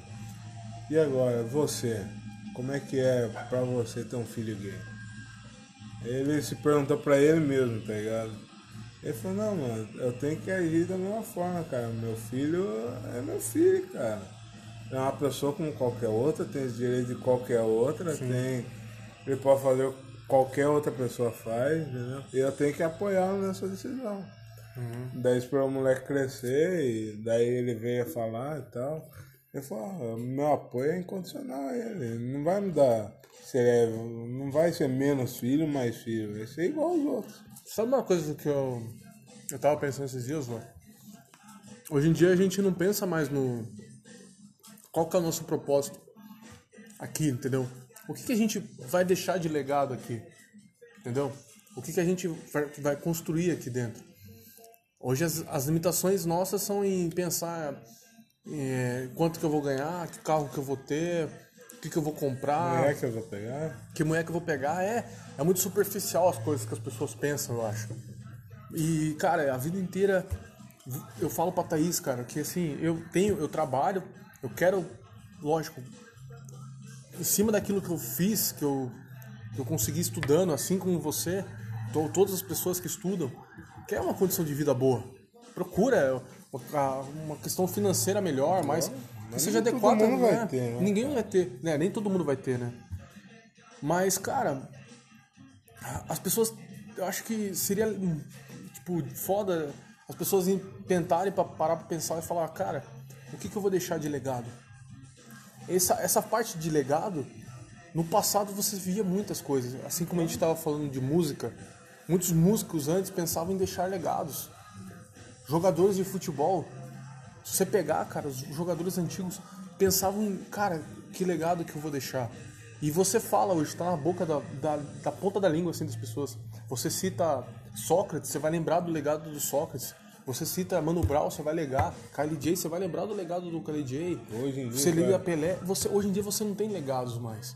e agora, você? Como é que é pra você ter um filho gay? Ele se perguntou pra ele mesmo, tá ligado? Ele falou, não, mano, eu tenho que agir da mesma forma, cara. Meu filho é meu filho, cara. É uma pessoa como qualquer outra, tem os direitos de qualquer outra, tem. Ele pode fazer o que qualquer outra pessoa faz, entendeu? E eu tenho que apoiá-lo nessa decisão. Daí esperou o moleque crescer e daí ele veio a falar e tal. Ele falou, ah, meu apoio é incondicional a ele. Não vai me dar. Se é- não vai ser menos filho, mais filho. Vai ser igual aos outros. Sabe uma coisa que eu, eu tava pensando esses dias, mano? Hoje em dia a gente não pensa mais no. Qual que é o nosso propósito aqui, entendeu? O que, que a gente vai deixar de legado aqui? Entendeu? O que, que a gente vai, construir aqui dentro? Hoje as, as limitações nossas são em pensar é, quanto que eu vou ganhar, que carro que eu vou ter, que, que eu vou comprar Não é que eu vou pegar? que mulher que eu vou pegar é, é muito superficial as coisas que as pessoas pensam, eu acho. E, cara, a vida inteira eu falo pra Thaís, cara, que assim, eu tenho, eu trabalho, eu quero, lógico, em cima daquilo que eu fiz, que eu, que eu consegui estudando, assim como você, to- todas as pessoas que estudam, quer uma condição de vida boa. Procura uma, uma questão financeira melhor, mas que mas seja nem todo mundo vai né? ter, né? Ninguém vai ter, né? Nem todo mundo vai ter, né? Mas, cara, as pessoas, eu acho que seria, tipo, foda as pessoas em- tentarem pra parar pra pensar e falar, cara, o que, que eu vou deixar de legado? Essa, essa parte de legado, no passado você via muitas coisas. Assim como a gente estava falando de música, muitos músicos antes pensavam em deixar legados. Jogadores de futebol, se você pegar, cara, os jogadores antigos pensavam, cara, que legado que eu vou deixar. E você fala hoje, tá na boca da, da, da ponta da língua assim das pessoas. Você cita Sócrates, você vai lembrar do legado do Sócrates. Você cita Mano Brown, você vai legar. Kylie J, você vai lembrar do legado do Kylie J. Hoje em dia, Você liga cara. Pelé. Você, hoje em dia você não tem legados mais.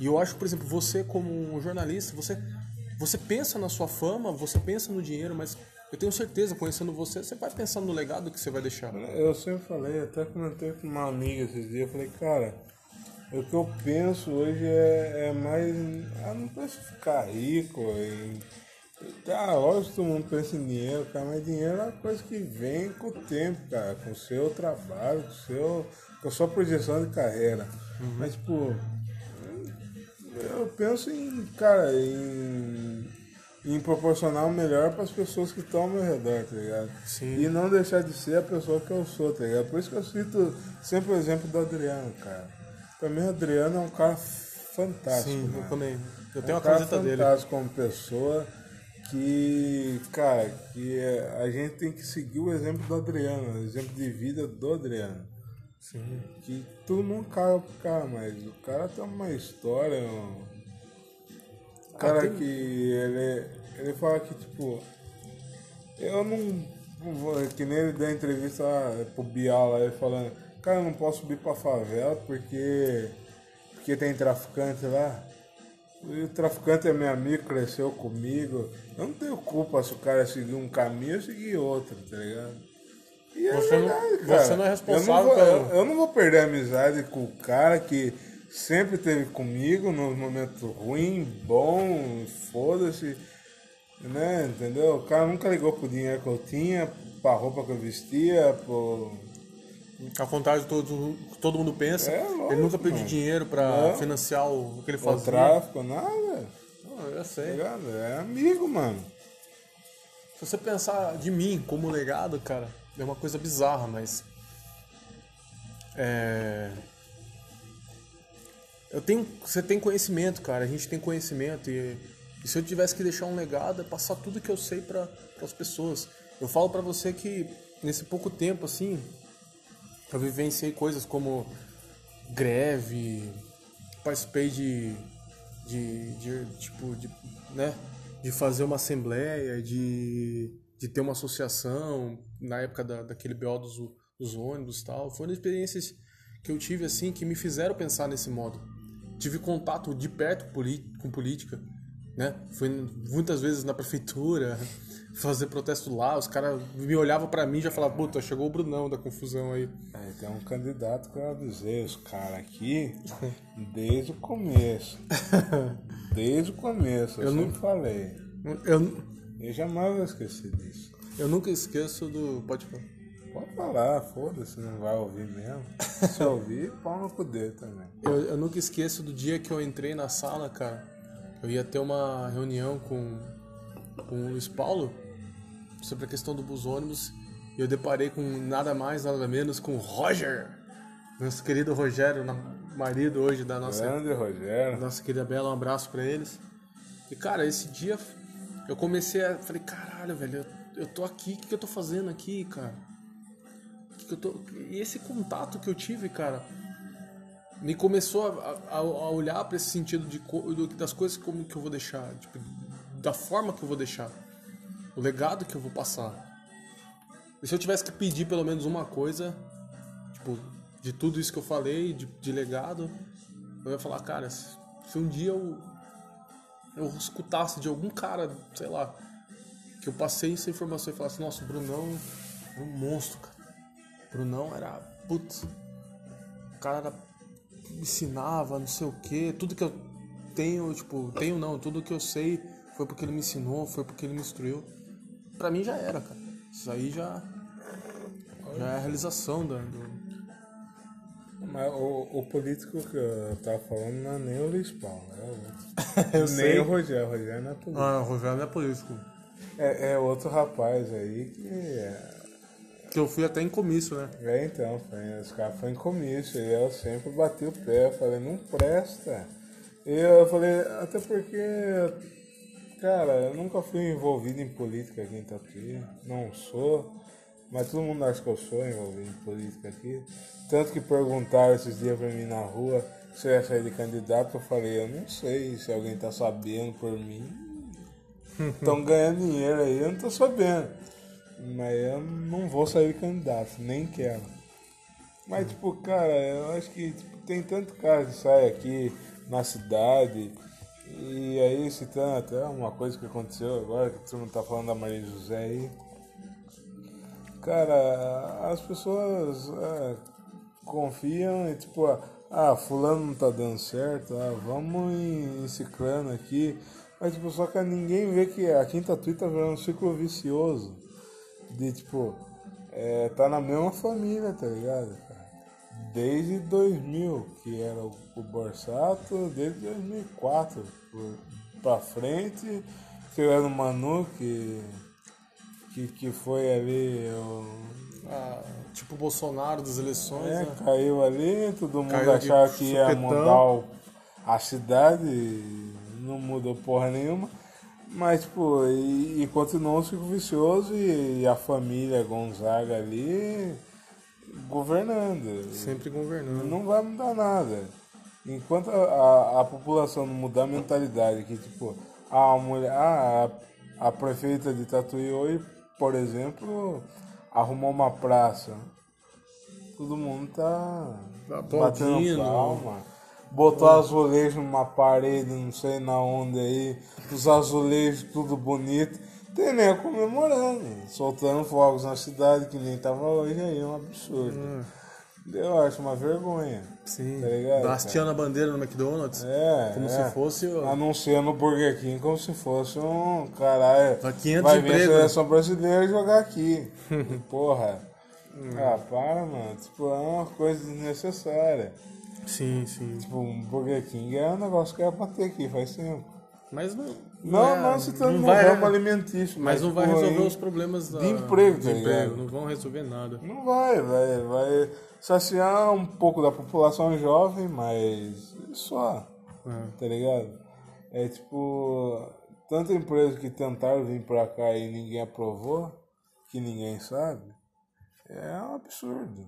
E eu acho que, por exemplo, você como um jornalista, você, você pensa na sua fama, você pensa no dinheiro, mas eu tenho certeza, conhecendo você, você vai pensar no legado que você vai deixar. Eu sempre falei, até comentei com uma amiga esses dias, eu falei, cara, o que eu penso hoje é, é mais. Ah, não penso ficar rico, em Tá, lógico que todo mundo pensa em dinheiro, cara, mas dinheiro é uma coisa que vem com o tempo, cara, com o seu trabalho, com, o seu, com a sua projeção de carreira. Uhum. Mas, tipo, eu penso em, cara, em, em proporcionar o melhor para as pessoas que estão ao meu redor, tá ligado? Sim. E não deixar de ser a pessoa que eu sou, tá ligado? Por isso que eu cito sempre o exemplo do Adriano, cara. Mim, o Adriano é um cara fantástico. Sim, mano. eu também. Eu tenho é um uma camiseta dele. fantástico como pessoa que, cara, que a gente tem que seguir o exemplo do Adriano, o exemplo de vida do Adriano. Sim. Que tudo não cai pro cara, mas o cara tem uma história. Um... O cara ah, tem... que ele, ele fala que, tipo, eu não. Que nem ele deu entrevista pro Bial lá, ele falando, cara, eu não posso subir pra favela porque. porque tem traficante lá. O traficante é meu amigo, cresceu comigo. Eu não tenho culpa se o cara seguir um caminho ou seguir outro, tá ligado? E é você, verdade, não, cara. você não é responsável eu não, vou, eu, eu não vou perder a amizade com o cara que sempre esteve comigo no momento ruim, bom, foda-se. Né, entendeu? O cara nunca ligou pro dinheiro que eu tinha, pra roupa que eu vestia, pro a vontade todo, todo mundo pensa. É, lógico, ele nunca pediu mano. dinheiro para financiar o, que ele fazia. O tráfico, nada. Não, eu sei. Tá é amigo, mano. Se você pensar de mim como legado, cara, é uma coisa bizarra, mas. É. Eu tenho, você tem conhecimento, cara. A gente tem conhecimento e, e se eu tivesse que deixar um legado é passar tudo que eu sei para as pessoas. Eu falo para você que nesse pouco tempo assim, eu vivenciei coisas como greve, participei de, de, de tipo, de, né, de fazer uma assembleia, de, de ter uma associação, na época da, daquele BO dos, dos ônibus tal. Foram experiências que eu tive, assim, que me fizeram pensar nesse modo. Tive contato de perto com política, né? Fui muitas vezes na prefeitura, *laughs* fazer protesto lá, os caras me olhavam para mim e já falavam, puta, chegou o Brunão da confusão aí. É, tem um candidato que eu avisei os caras aqui *laughs* desde o começo. *laughs* desde o começo, eu, eu sempre não falei. Eu, eu jamais vou esquecer disso. Eu nunca esqueço do. Pode falar. Pode falar, foda-se, não vai ouvir mesmo. Se *laughs* ouvir, pau no cu também. Eu, eu nunca esqueço do dia que eu entrei na sala, cara. Eu ia ter uma reunião com, com o Luiz Paulo sobre a questão do bus ônibus e eu deparei com nada mais, nada menos com Roger, nosso querido Rogério, marido hoje da nossa grande Rogério, nossa querida Bela, um abraço para eles. E cara, esse dia eu comecei a falei, caralho, velho, eu, eu tô aqui, o que, que eu tô fazendo aqui, cara? Que eu tô... E esse contato que eu tive, cara, me começou a, a, a olhar para esse sentido de, das coisas como que eu vou deixar, tipo, da forma que eu vou deixar o legado que eu vou passar. E se eu tivesse que pedir pelo menos uma coisa, tipo, de tudo isso que eu falei, de, de legado, eu ia falar, cara, se, se um dia eu, eu escutasse de algum cara, sei lá, que eu passei essa informação e falasse, nossa, o Brunão é um monstro, cara. Brunão era, putz, o cara era, ensinava, não sei o que, tudo que eu tenho, tipo, tenho não, tudo que eu sei foi porque ele me ensinou, foi porque ele me instruiu pra mim já era, cara. Isso aí já, já é a realização do. Mas o, o, político que eu tava falando não é nem o Luiz Paulo, *laughs* é outro. eu nem sei. o Rogério, o Rogério não é político. Ah, o Rogério não é político. É, é outro rapaz aí que. É... Que eu fui até em comício, né? É, então, foi, os caras foram em comício e eu sempre bati o pé, falei, não presta. E eu falei, até porque Cara, eu nunca fui envolvido em política aqui em Tatuí, não sou, mas todo mundo acha que eu sou envolvido em política aqui. Tanto que perguntaram esses dias pra mim na rua se eu ia sair de candidato, eu falei, eu não sei se alguém tá sabendo por mim. *laughs* Estão ganhando dinheiro aí, eu não tô sabendo. Mas eu não vou sair candidato, nem quero. Mas tipo, cara, eu acho que tipo, tem tanto cara que sai aqui na cidade e aí, citando até uma coisa que aconteceu agora, que todo mundo tá falando da Maria José aí. Cara, as pessoas é, confiam e tipo, ah, fulano não tá dando certo, ah, vamos em, em ciclano aqui. Mas, tipo, só que ninguém vê que a Quinta Tweet tá virando um ciclo vicioso. De, tipo, é, tá na mesma família, tá ligado? cara? Desde 2000, que era o, o Borsato, desde 2004 por, pra frente, tirando o Manu, que, que, que foi ali, o, Ah, tipo o Bolsonaro das eleições, é, né? caiu ali, todo mundo Caiu achava que ia mudar a cidade, não mudou porra nenhuma. Mas, tipo, e, e continuou um ciclo vicioso e, e a família Gonzaga ali governando. Sempre governando. Não vai mudar nada. Enquanto a, a, a população não mudar a mentalidade, que tipo, a mulher, a, a, a prefeita de Tatuí hoje, por exemplo, arrumou uma praça. Todo mundo tá Tá batendo palma. Botou azulejo numa parede, não sei na onde aí, os azulejos tudo bonito. Tem nem comemorando, soltando fogos na cidade que nem tava hoje aí, é um absurdo. Eu acho uma vergonha. Sim. Tá ligado, Hasteando a bandeira no McDonald's. É, Como é. se fosse o- Anunciando o Burger King como se fosse um caralho. Vai 500 vai vir a empregos. seleção brasileira jogar aqui. *laughs* Porra. Ah, para, mano. Tipo, é uma coisa desnecessária. Sim, sim. Tipo, um Burger King é um negócio que era pra ter aqui faz tempo. Mas não. Não, é- não se trata não vai, ramo alimentício. Mas não vai resolver em- os problemas da, de emprego, de tá emprego. Não vão resolver nada. Não vai, vai, vai saciar um pouco da população jovem, mas só, É. tá ligado? É tipo, tanta empresa que tentaram vir pra cá e ninguém aprovou, que ninguém sabe, é um absurdo.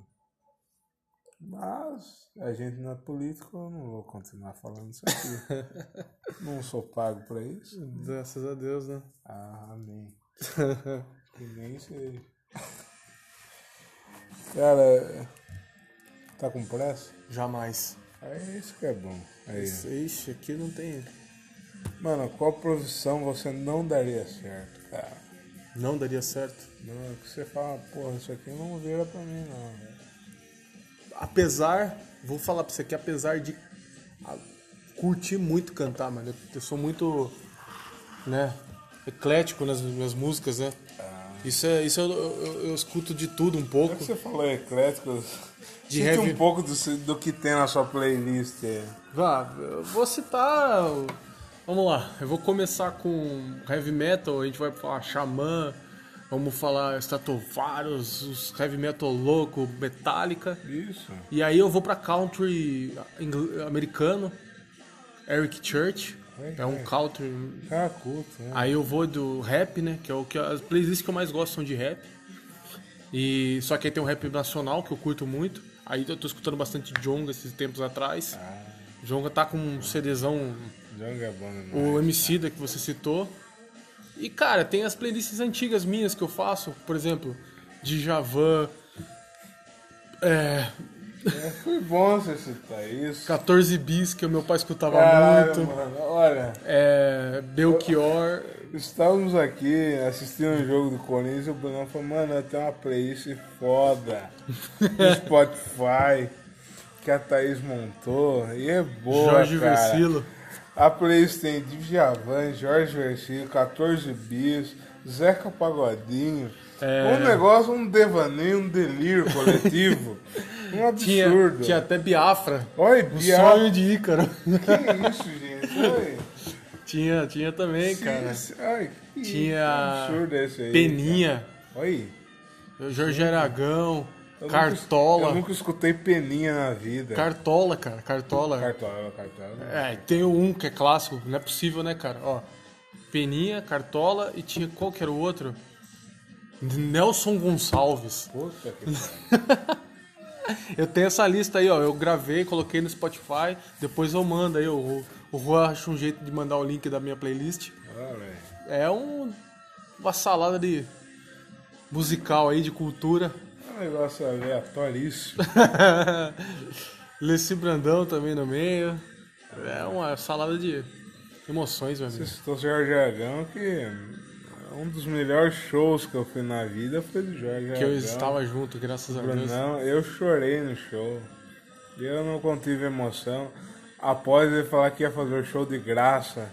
Mas a gente não é político, eu não vou continuar falando isso aqui. *laughs* não sou pago pra isso. Graças a Deus, né? Ah, amém. *laughs* Que nem sei. Cara, tá com pressa? Jamais. É isso que é bom. Aí. Ixi, aqui não tem. Mano, qual profissão você não daria certo, cara? Não daria certo. Não, é que você fala, porra, isso aqui não vira pra mim, não. Apesar, vou falar pra você que apesar de ah, curtir muito cantar, mano, eu, sou muito, né, eclético nas minhas músicas, né? Isso é, isso eu, eu, eu escuto de tudo um pouco. que você falou eclético, De cite heavy- um pouco do, do que tem na sua playlist. Vá, eu vou citar. Vamos lá, eu vou começar com heavy metal, a gente vai falar Xamã, vamos falar Stratovarius, os heavy metal louco, Metallica. Isso. E aí eu vou pra country americano, Eric Church, é um country. Cara, culto, né? Aí eu vou do rap, né, que é o que as playlists que eu mais gosto são de rap. E só que aí tem um rap nacional que eu curto muito. Aí eu tô escutando bastante Jonga esses tempos atrás. Jonga tá com um CDzão Janga é bom demais. o MC da que você citou. E, cara, tem as playlists antigas minhas que eu faço, por exemplo, Djavan, é, Foi bom você citar isso. 14 bis, que o meu pai escutava Caralho, muito, mano, olha, é, Belchior. estávamos aqui assistindo o jogo do Corinthians e o Bruno falou, mano, tem uma playlist foda no *laughs* Spotify que a Thaís montou e é boa, Jorge cara. Versilo. A playlist tem Djavan, Jorge Versilo, 14 bis, Zeca Pagodinho. É. Um negócio, um devaneio, um delírio coletivo. *laughs* um Tinha, absurdo. tinha até Biafra. Oi, O Bia. sonho de Ícaro. Que isso, gente? Oi. *laughs* tinha, tinha também, cara. Esse- Ai, que Tinha absurdo esse aí. Peninha, cara. Oi. Jorge Aragão, Eu Cartola. Nunca, eu nunca escutei peninha na vida. Cartola, cara, Cartola. Cartola, cartola. É, tem um que é clássico, não é possível, né, cara? Ó, Peninha, Cartola e tinha qual que era o outro? Nelson Gonçalves. Puta que. *laughs* Eu tenho essa lista aí, ó. Eu gravei, coloquei no Spotify. Depois eu mando aí. O, o Juan acha um jeito de mandar o link da minha playlist. Olha. É um, uma salada de musical aí, de cultura. É um negócio aleatoríssimo. *laughs* Leci Brandão também no meio. É uma salada de emoções, meu Você amigo. citou o Jorge Aragão, que um dos melhores shows que eu fui na vida foi do Jorge Aragão. Que eu estava junto, graças a Deus. Brunão, eu chorei no show. Eu não contive emoção. Após ele falar que ia fazer o show de graça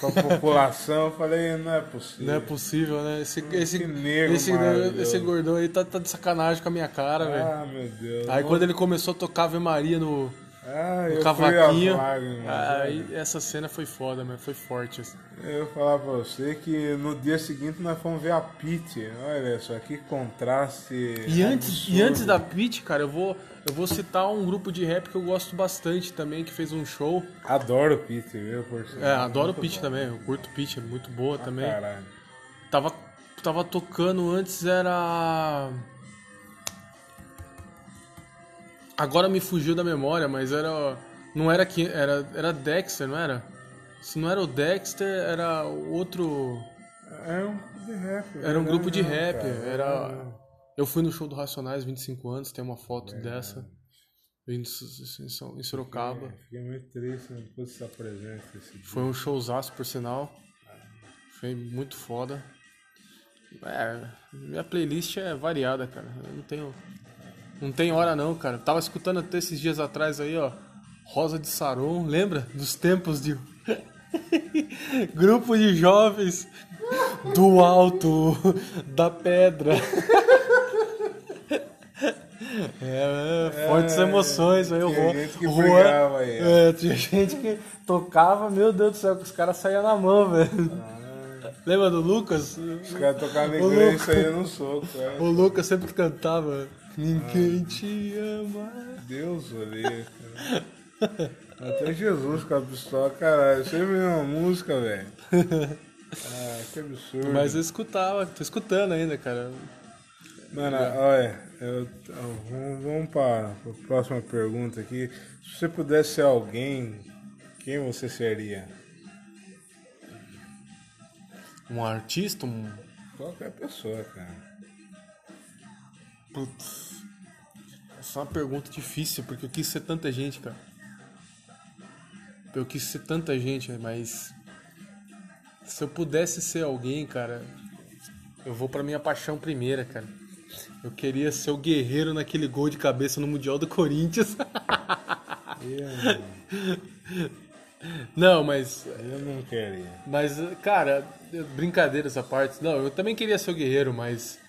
pra população. Eu falei, não é possível. Não é possível, né? Esse, esse, Que negro esse, esse gordão aí tá, tá de sacanagem com a minha cara, velho. Ah, meu Deus. Aí quando ele começou a tocar Ave Maria no, Ah, no cavaquinho, a aí essa cena foi foda, mano. Foi forte. assim. Eu vou falar pra você que no dia seguinte nós fomos ver a Pete. Olha só, que contraste. E antes, e antes da Pitch, cara, eu vou, eu vou citar um grupo de rap que eu gosto bastante também, que fez um show. Adoro Pete, viu? Por sinal. É, adoro Pitch bom. também, eu curto Pitch, é muito boa também. Caralho. Tava, tava tocando antes, era. Agora me fugiu da memória, mas era. Não era que. Era, era Dexter, não era? Se não era o Dexter, era o outro. É um grupo de rap. Era um né? grupo de rap. Era. Eu fui no show do Racionais 25 anos, tem uma É. foto dessa. Vindo em Sorocaba. É, Fiquei muito triste não pude estar presente. Foi um showzaço, por sinal. Foi muito foda. É, minha playlist é variada, cara. Eu não tenho. Não tem hora não, cara. Tava escutando até esses dias atrás aí, ó. Rosa de Saron, lembra? Dos tempos de. *laughs* Grupo de jovens do alto da pedra. *laughs* É, é, fortes emoções aí, tinha Juan. gente que Juan- brigava é, tinha gente que tocava, meu Deus do céu, que os caras saíam na mão, velho. Lembra do Lucas? Os caras tocavam inglês e saíam no soco. É. O Lucas sempre cantava. Ninguém te ama. Deus o livre, cara. Até Jesus com a pistola, caralho. Sempre uma música, velho. Ah, que absurdo. Mas eu escutava, tô escutando ainda, cara. Mano, olha, eu, eu- vamos, vamos para a próxima pergunta aqui. Se você pudesse ser alguém, quem você seria? Um artista, um. Qualquer pessoa, cara. Putz. Essa é uma pergunta difícil, porque eu quis ser tanta gente, cara. Eu quis ser tanta gente, mas. Se eu pudesse ser alguém, cara, eu vou pra minha paixão primeira, cara. Eu queria ser o guerreiro naquele gol de cabeça no Mundial do Corinthians. *laughs* Eu, Não, mas eu não queria. Mas, cara, brincadeira essa parte. Não, eu também queria ser o guerreiro, mas.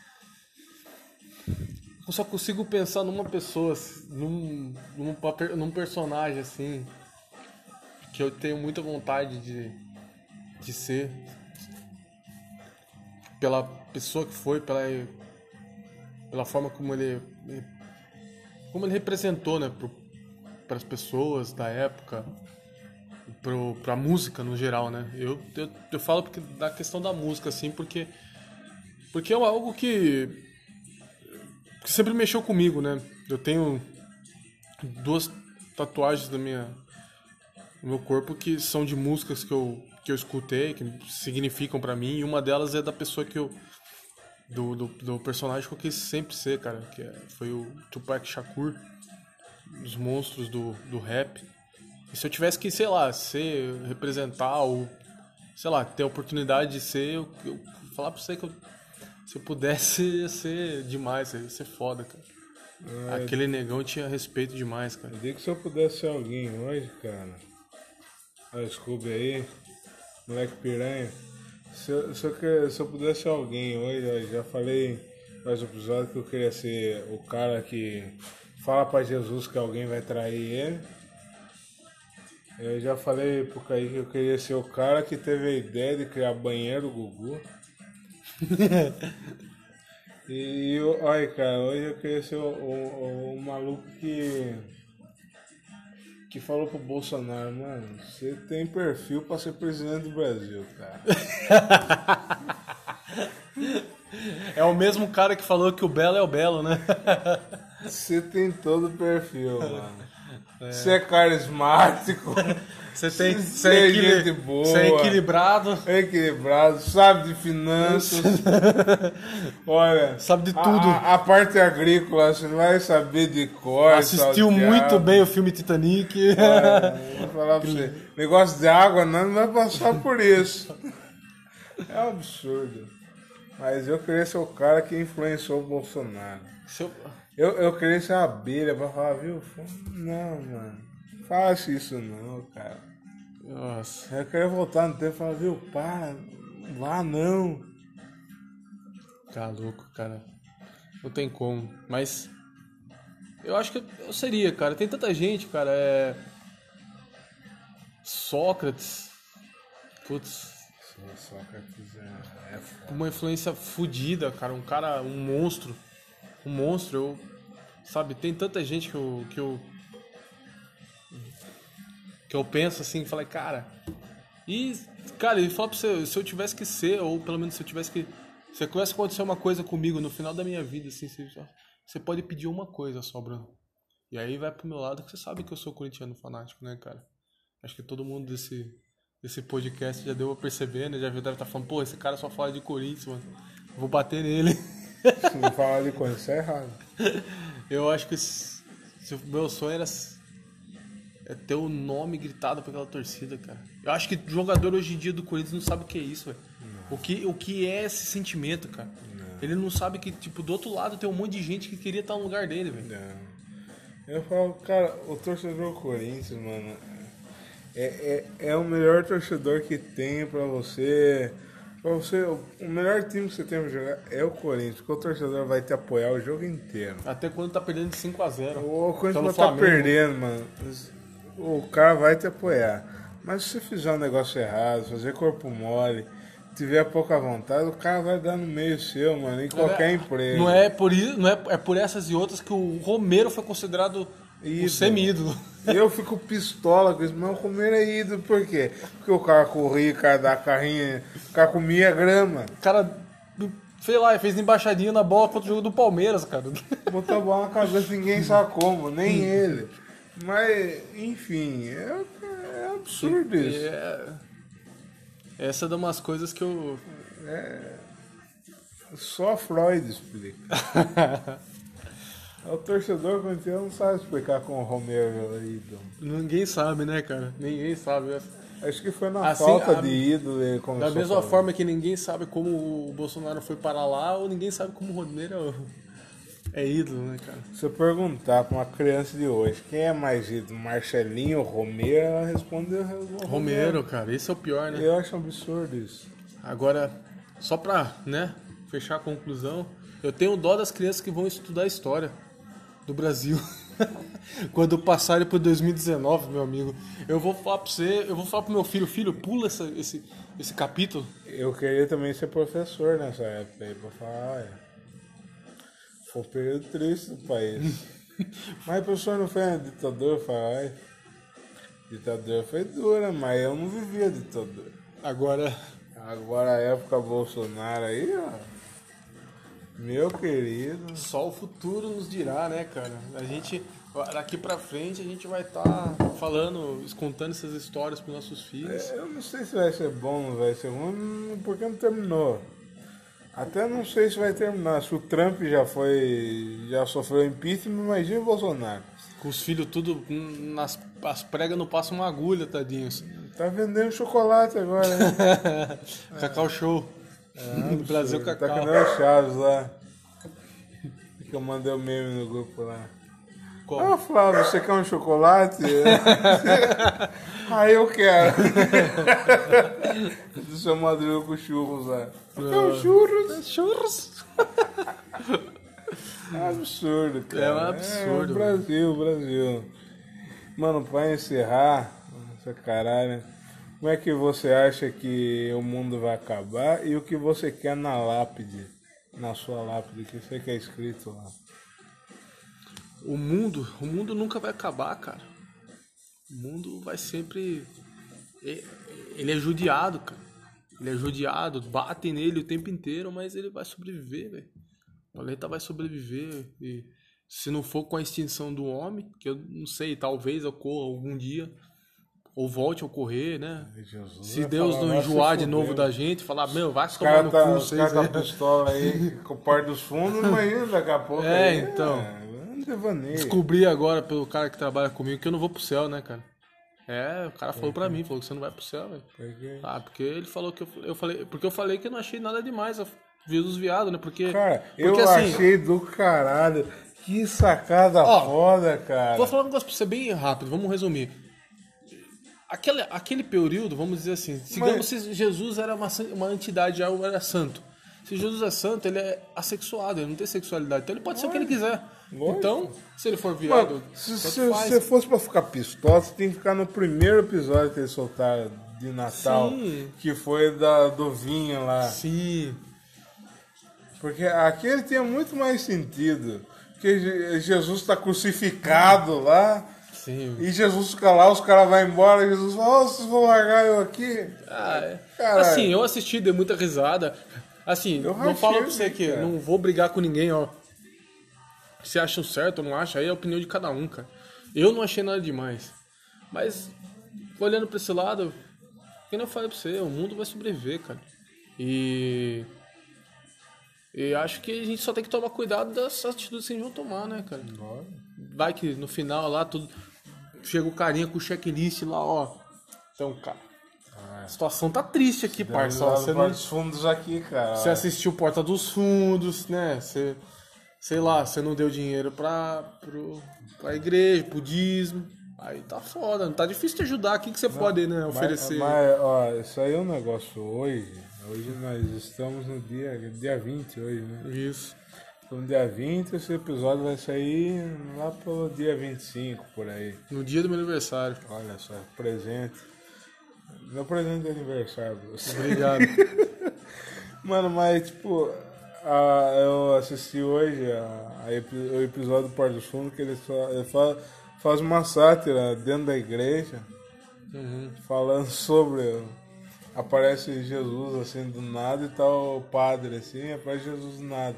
Eu só consigo pensar numa pessoa, num, num, num personagem assim, que eu tenho muita vontade de, de ser. Pela pessoa que foi, pela, pela forma como ele. Como ele representou, né, para as pessoas da época pro, pra música no geral, né? Eu, eu, eu falo porque, da questão da música, assim, porque. Porque é algo que. que sempre mexeu comigo, né? Eu tenho duas tatuagens na minha, meu corpo que são de músicas que eu, que eu escutei, que significam pra mim, e uma delas é da pessoa que eu. Do, do, do personagem que eu quis sempre ser, cara, que é- foi o Tupac Shakur, dos monstros do, do rap. E se eu tivesse que, sei lá, ser, representar ou, sei lá, ter a oportunidade de ser, eu, eu falar pra você que eu, se eu pudesse *laughs* ia ser demais, ia ser foda, cara. Aquele negão tinha respeito demais, cara. Eu digo que se eu pudesse ser alguém hoje, cara. Olha o Scooby aí, moleque piranha. Se eu, se eu, se eu pudesse ser alguém hoje, eu já falei mais um episódio que eu queria ser o cara que fala pra Jesus que alguém vai trair ele. Eu já falei pro Kaique que eu queria ser o cara que teve a ideia de criar banheiro Gugu. *laughs* E eu- olha, cara, hoje eu queria ser o, o- o maluco que. Que falou pro Bolsonaro, mano, você tem perfil pra ser presidente do Brasil, cara. *laughs* É o mesmo cara que falou que o Belo é o Belo, né? Você tem todo o perfil, mano. *laughs* Você é carismático, *laughs* Você tem. Você é, equili- boa. você é equilibrado, é equilibrado, sabe de finanças. *laughs* Olha, Sabe de a- tudo. A, a parte agrícola você não vai saber de cor. assistiu muito bem o filme Titanic. É, vou falar pra *laughs* você. Negócio de água não, não vai passar por isso. É um absurdo. Mas eu queria ser o cara que influenciou o Bolsonaro. Eu- Eu, queria ser uma abelha pra falar, viu? Não, mano. Faça isso não, cara. Nossa. Eu queria voltar no tempo e falar, viu, para, vá não. Tá louco, cara. Não tem como. Mas. Eu acho que eu seria, cara. Tem tanta gente, cara. É. Sócrates. Putz. Sócrates é, é foda. Uma influência fodida, cara. Um cara, um monstro. Um monstro. Eu. Sabe, tem tanta gente que eu. Que eu, que eu penso assim, falei, cara. E, cara, ele fala pra você, se eu tivesse que ser, ou pelo menos se eu tivesse que. Se tivesse que acontecer uma coisa comigo no final da minha vida, assim, você, você pode pedir uma coisa só, Bruno. E aí vai pro meu lado, que você sabe que eu sou corintiano fanático, né, cara? Acho que todo mundo desse, desse podcast já deu a perceber, né? Já viu, deve estar falando, pô, esse cara só fala de Corinthians, mano. Vou bater nele. Se não falar de isso é errado. *laughs* Eu acho que se, se o meu sonho era é ter o nome gritado por aquela torcida, cara. Eu acho que jogador hoje em dia do Corinthians não sabe o que é isso, velho. O que, o que é esse sentimento, cara? Ele não sabe que, tipo, do outro lado tem um monte de gente que queria estar no lugar dele, velho. Não. Eu falo, cara, o torcedor Corinthians, mano, é, é, é o melhor torcedor que tem pra você. Pra você, o melhor time que você tem pra jogar é o Corinthians, porque o torcedor vai te apoiar o jogo inteiro. Até quando tá perdendo de 5x0. O Corinthians vai estar Flamengo. perdendo, mano. O cara vai te apoiar. Mas se você fizer um negócio errado, fazer corpo mole, tiver pouca vontade, o cara vai dar no meio seu, mano, em qualquer emprego. Não é por isso, não é, é por essas e outras que o Romero foi considerado o Ídolo. semi-ídolo. *laughs* Eu fico pistola com isso, mas o Romero é ídolo, por quê? Porque o cara corria, o cara dava carrinha, o cara comia grama, O cara, sei lá, fez embaixadinha na bola contra o jogo do Palmeiras, cara. botou a bola na cabeça, ninguém sabe como, nem ele. Mas, enfim, é, é absurdo isso. É... Essa é de umas coisas que eu. Só Freud explica. *laughs* o torcedor corintiano não sabe explicar com o Romero é ídolo. Ninguém sabe, né, cara? Ninguém sabe. Acho que foi na Assim, falta a- de ídolo ele Da mesma forma que ninguém sabe como o Bolsonaro foi para lá, ou ninguém sabe como o Romero é ídolo, né, cara? Se eu perguntar pra uma criança de hoje quem é mais ídolo, Marcelinho ou Romero, ela responde Romero. Romero, cara, esse é o pior, né? Eu acho um absurdo isso. Agora, só pra, né, fechar a conclusão, eu tenho dó das crianças que vão estudar história do Brasil. *laughs* Quando passarem pro 2019, meu amigo, eu vou falar pra você, eu vou falar pro meu filho, filho, pula essa- esse, esse capítulo. Eu queria também ser professor nessa época aí, pra falar, olha, foi um período triste do país. *laughs* mas o professor não foi um ditador, fala, ditadura foi dura, mas eu não vivia ditadura. Agora, Agora a época Bolsonaro aí, ó, meu querido, só o futuro nos dirá, né, cara? A gente, daqui pra frente, a gente vai estar falando, contando essas histórias pros nossos filhos. eu não sei se vai ser bom ou não vai ser bom, porque não terminou. Até não sei se vai terminar. Se o Trump já foi. já sofreu impeachment, imagina o Bolsonaro. Com os filhos tudo nas as pregas não passam uma agulha, tadinhos. Tá vendendo chocolate agora, né? *laughs* Cacau Show. *laughs* no Brasil Tá Cacau. que nem o Chaves lá. Que eu mandei o meme no grupo lá. Qual? Ah, Flávio, você quer um chocolate? *laughs* ah, eu quero. *laughs* Do seu Madruga com churros lá. Eu quero churros. Churros. É um absurdo, cara. É um absurdo, É, Brasil, Brasil. Mano, pra encerrar, essa caralho, como é que você acha que o mundo vai acabar e o que você quer na lápide, na sua lápide, o que você quer escrito lá? O mundo, o mundo nunca vai acabar, cara. O mundo vai sempre. Ele é judiado, cara. Ele é judiado, batem nele o tempo inteiro, mas ele vai sobreviver, velho. O planeta vai sobreviver. E se não for com a extinção do homem, que eu não sei, talvez ocorra algum dia, ou volte a ocorrer, né? Jesus Se Deus falar, não "Vai se enjoar de fuder." novo da gente, falar, meu, vai Os tomar caras no tá, cu, os vocês cara tá aí. pistola aí com o par dos fundos, *laughs* imagina daqui a pouco. É, aí, então. É, devaneio. Descobri agora pelo cara que trabalha comigo que eu não vou pro céu, né, cara? É, o cara falou pra mim, falou que você não vai pro céu, velho. Ah, porque ele falou que eu, eu falei, porque eu falei que eu não achei nada demais a vida dos viados, né? Porque Cara, eu porque, assim, achei do caralho. Que sacada Ó, foda, cara. Vou falar um negócio pra você bem rápido, vamos resumir. aquele, aquele período, vamos dizer assim, digamos se Jesus era uma, uma entidade, já era santo. Se Jesus é santo, ele é assexuado, ele não tem sexualidade. Então ele pode ser o que ele quiser. Lógico. Então, se ele for viado, Mano, se, tanto se faz. você fosse pra ficar pistola, você tem que ficar no primeiro episódio que eles soltaram de Natal, Sim. que foi da do vinho lá. Sim. Porque aquele tinha muito mais sentido. Porque Je- Jesus está crucificado lá. Sim. E Jesus fica lá, os caras vão embora, e Jesus fala, oh, vocês vão largar eu aqui? Ah, é. Caralho. Assim, eu assisti, dei muita risada. Assim, Eu não falo pra você que cara. não vou brigar com ninguém, ó. Se acham certo ou não acham, aí é a opinião de cada um, cara. Eu não achei nada demais. Mas, olhando pra esse lado, que nem eu falei pra você, o mundo vai sobreviver, cara. E. E acho que a gente só tem que tomar cuidado das atitudes que a gente vai tomar, né, cara? Vai que no final lá tudo. Chega o carinha com o checklist lá, ó. Então, cara. A situação tá triste aqui, parça. Você, não, os fundos aqui, cara. você assistiu Porta dos Fundos, né? Você, sei lá, você não deu dinheiro pra, pro, pra igreja, pro dízimo. Aí tá foda, não tá difícil te ajudar. O que, que você pode, né, oferecer? Mas, mas, ó, isso aí é um negócio hoje. Hoje nós estamos no dia, dia 20 hoje, né? Isso. No dia 20, esse episódio vai sair lá pelo dia 25, por aí. No dia do meu aniversário. Olha só, presente. Meu presente de aniversário. você. Obrigado. *laughs* Mano, mas tipo, a- eu assisti hoje a- a o episódio do Porto do Fundo que ele, só, ele fa- faz uma sátira dentro da igreja, falando sobre. Aparece Jesus assim do nada e tal o padre assim, aparece Jesus do nada.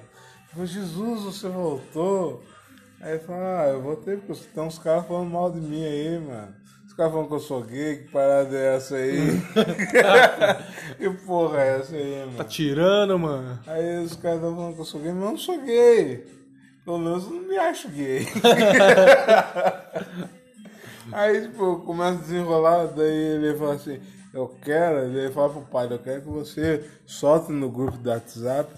Fala, Jesus, você voltou? Aí ele fala, ah, eu voltei porque tem uns caras falando mal de mim aí, mano. Os caras falando que eu sou gay, que parada é essa aí? *laughs* que porra é essa aí, mano? Tá tirando, mano. Aí os caras estão falando que eu sou gay, mas eu não sou gay. Pelo menos eu não me acho gay. *laughs* Aí, tipo, começa a desenrolar, daí ele fala assim, eu quero, ele fala pro pai, eu quero que você solte no grupo do WhatsApp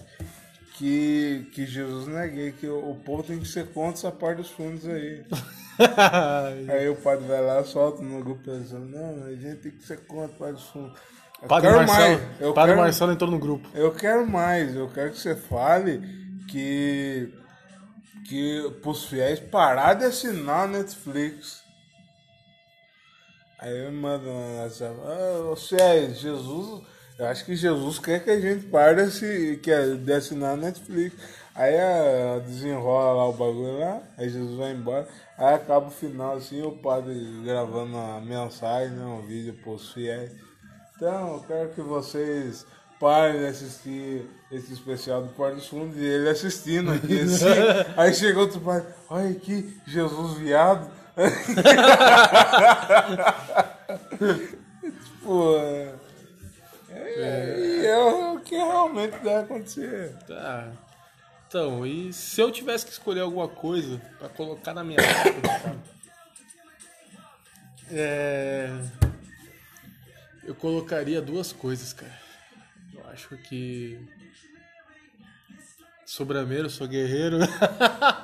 que, que Jesus não é gay, que o, o povo tem que ser contra essa parte dos fundos aí. *laughs* *laughs* Aí o padre vai lá, solta no grupo pensando, não, a gente tem que ser contra parte dos fundos. Eu Padre quero Marcelo, mais, eu Padre quero- Marcelo entrou no grupo. eu quero mais, eu quero que você fale que que pros fiéis parar de assinar a Netflix. Aí eu mando uma ah, fiéis, Jesus, eu acho que Jesus quer que a gente pare de, que é de assinar a Netflix. Aí ah, desenrola lá o bagulho lá, aí Jesus vai embora, aí acaba o final assim, o padre gravando uma mensagem, né, um vídeo pros fiéis. Então, eu quero que vocês parem de assistir esse especial do Porto dos Fundos e ele assistindo aqui. *laughs* Assim. Aí chegou outro pai, olha aqui, Jesus viado. *laughs* tipo, é, é, é o que realmente deve acontecer. Tá. Então, e se eu tivesse que escolher alguma coisa pra colocar na minha é... eu colocaria duas coisas, cara. Eu acho que Sobrameiro, sou guerreiro.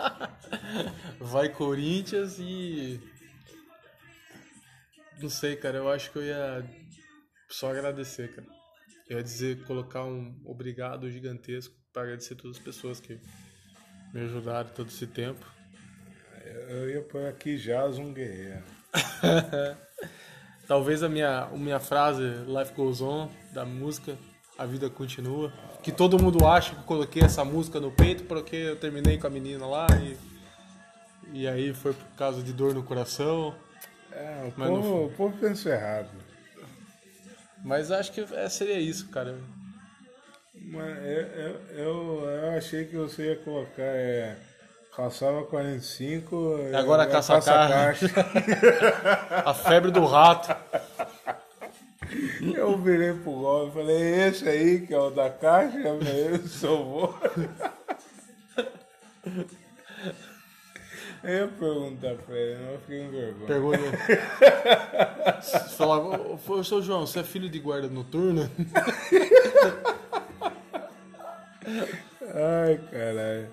*laughs* Vai Corinthians e não sei, cara, eu acho que eu ia só agradecer, cara. Eu ia dizer, colocar um obrigado gigantesco para agradecer todas as pessoas que me ajudaram todo esse tempo. Eu ia pôr aqui Jazz um guerreiro. *laughs* Talvez a minha, a minha frase Life Goes On da música A Vida Continua, que todo mundo acha que eu coloquei essa música no peito porque eu terminei com a menina lá e, e aí foi por causa de dor no coração. É, o Mas não povo, o povo pensou errado. Mas acho que é, seria isso, cara. Mas eu, eu, eu, achei que você ia colocar é, calçava 45 E agora é, caça caixa. *laughs* A febre do rato. Eu virei pro Gomes e falei, esse aí que é o da caixa, eu sou. *laughs* Eu ia perguntar pra ele, mas eu fiquei em vergonha. Pergunta. Falava, ô, ô, seu João, você é filho de guarda noturna? *laughs* Ai, caralho.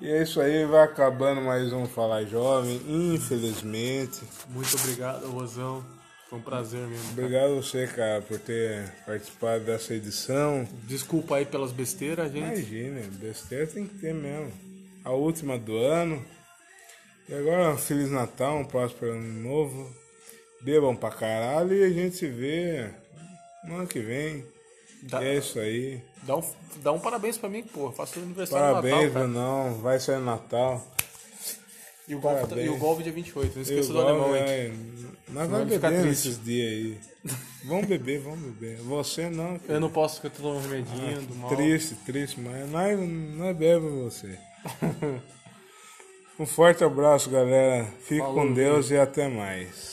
E é isso aí, vai acabando mais um Falar Jovem, infelizmente. Muito obrigado, Rosão. Foi um prazer mesmo. cara. Obrigado a você, cara, por ter participado dessa edição. Desculpa aí pelas besteiras, gente. Imagina, besteira tem que ter mesmo. A última do ano. E agora, um Feliz Natal, um próspero ano novo. Bebam pra caralho e a gente se vê no ano que vem. Dá- é isso aí. Dá um, dá um parabéns pra mim, pô. Eu faço aniversário Parabéns, Natal, cara. não. Vai ser Natal. E o, golfe, parabéns. e o golfe dia 28. Não esqueça do alemão, hein? é, Nós vamos beber nesses dias aí. Vamos beber, vamos beber. Você não. filho. Eu não posso porque eu tô tomando um remedinho do mal. Triste, triste, mas nós, nós bebemos você. *laughs* um forte abraço, galera. Fique Falou, com Deus e até mais.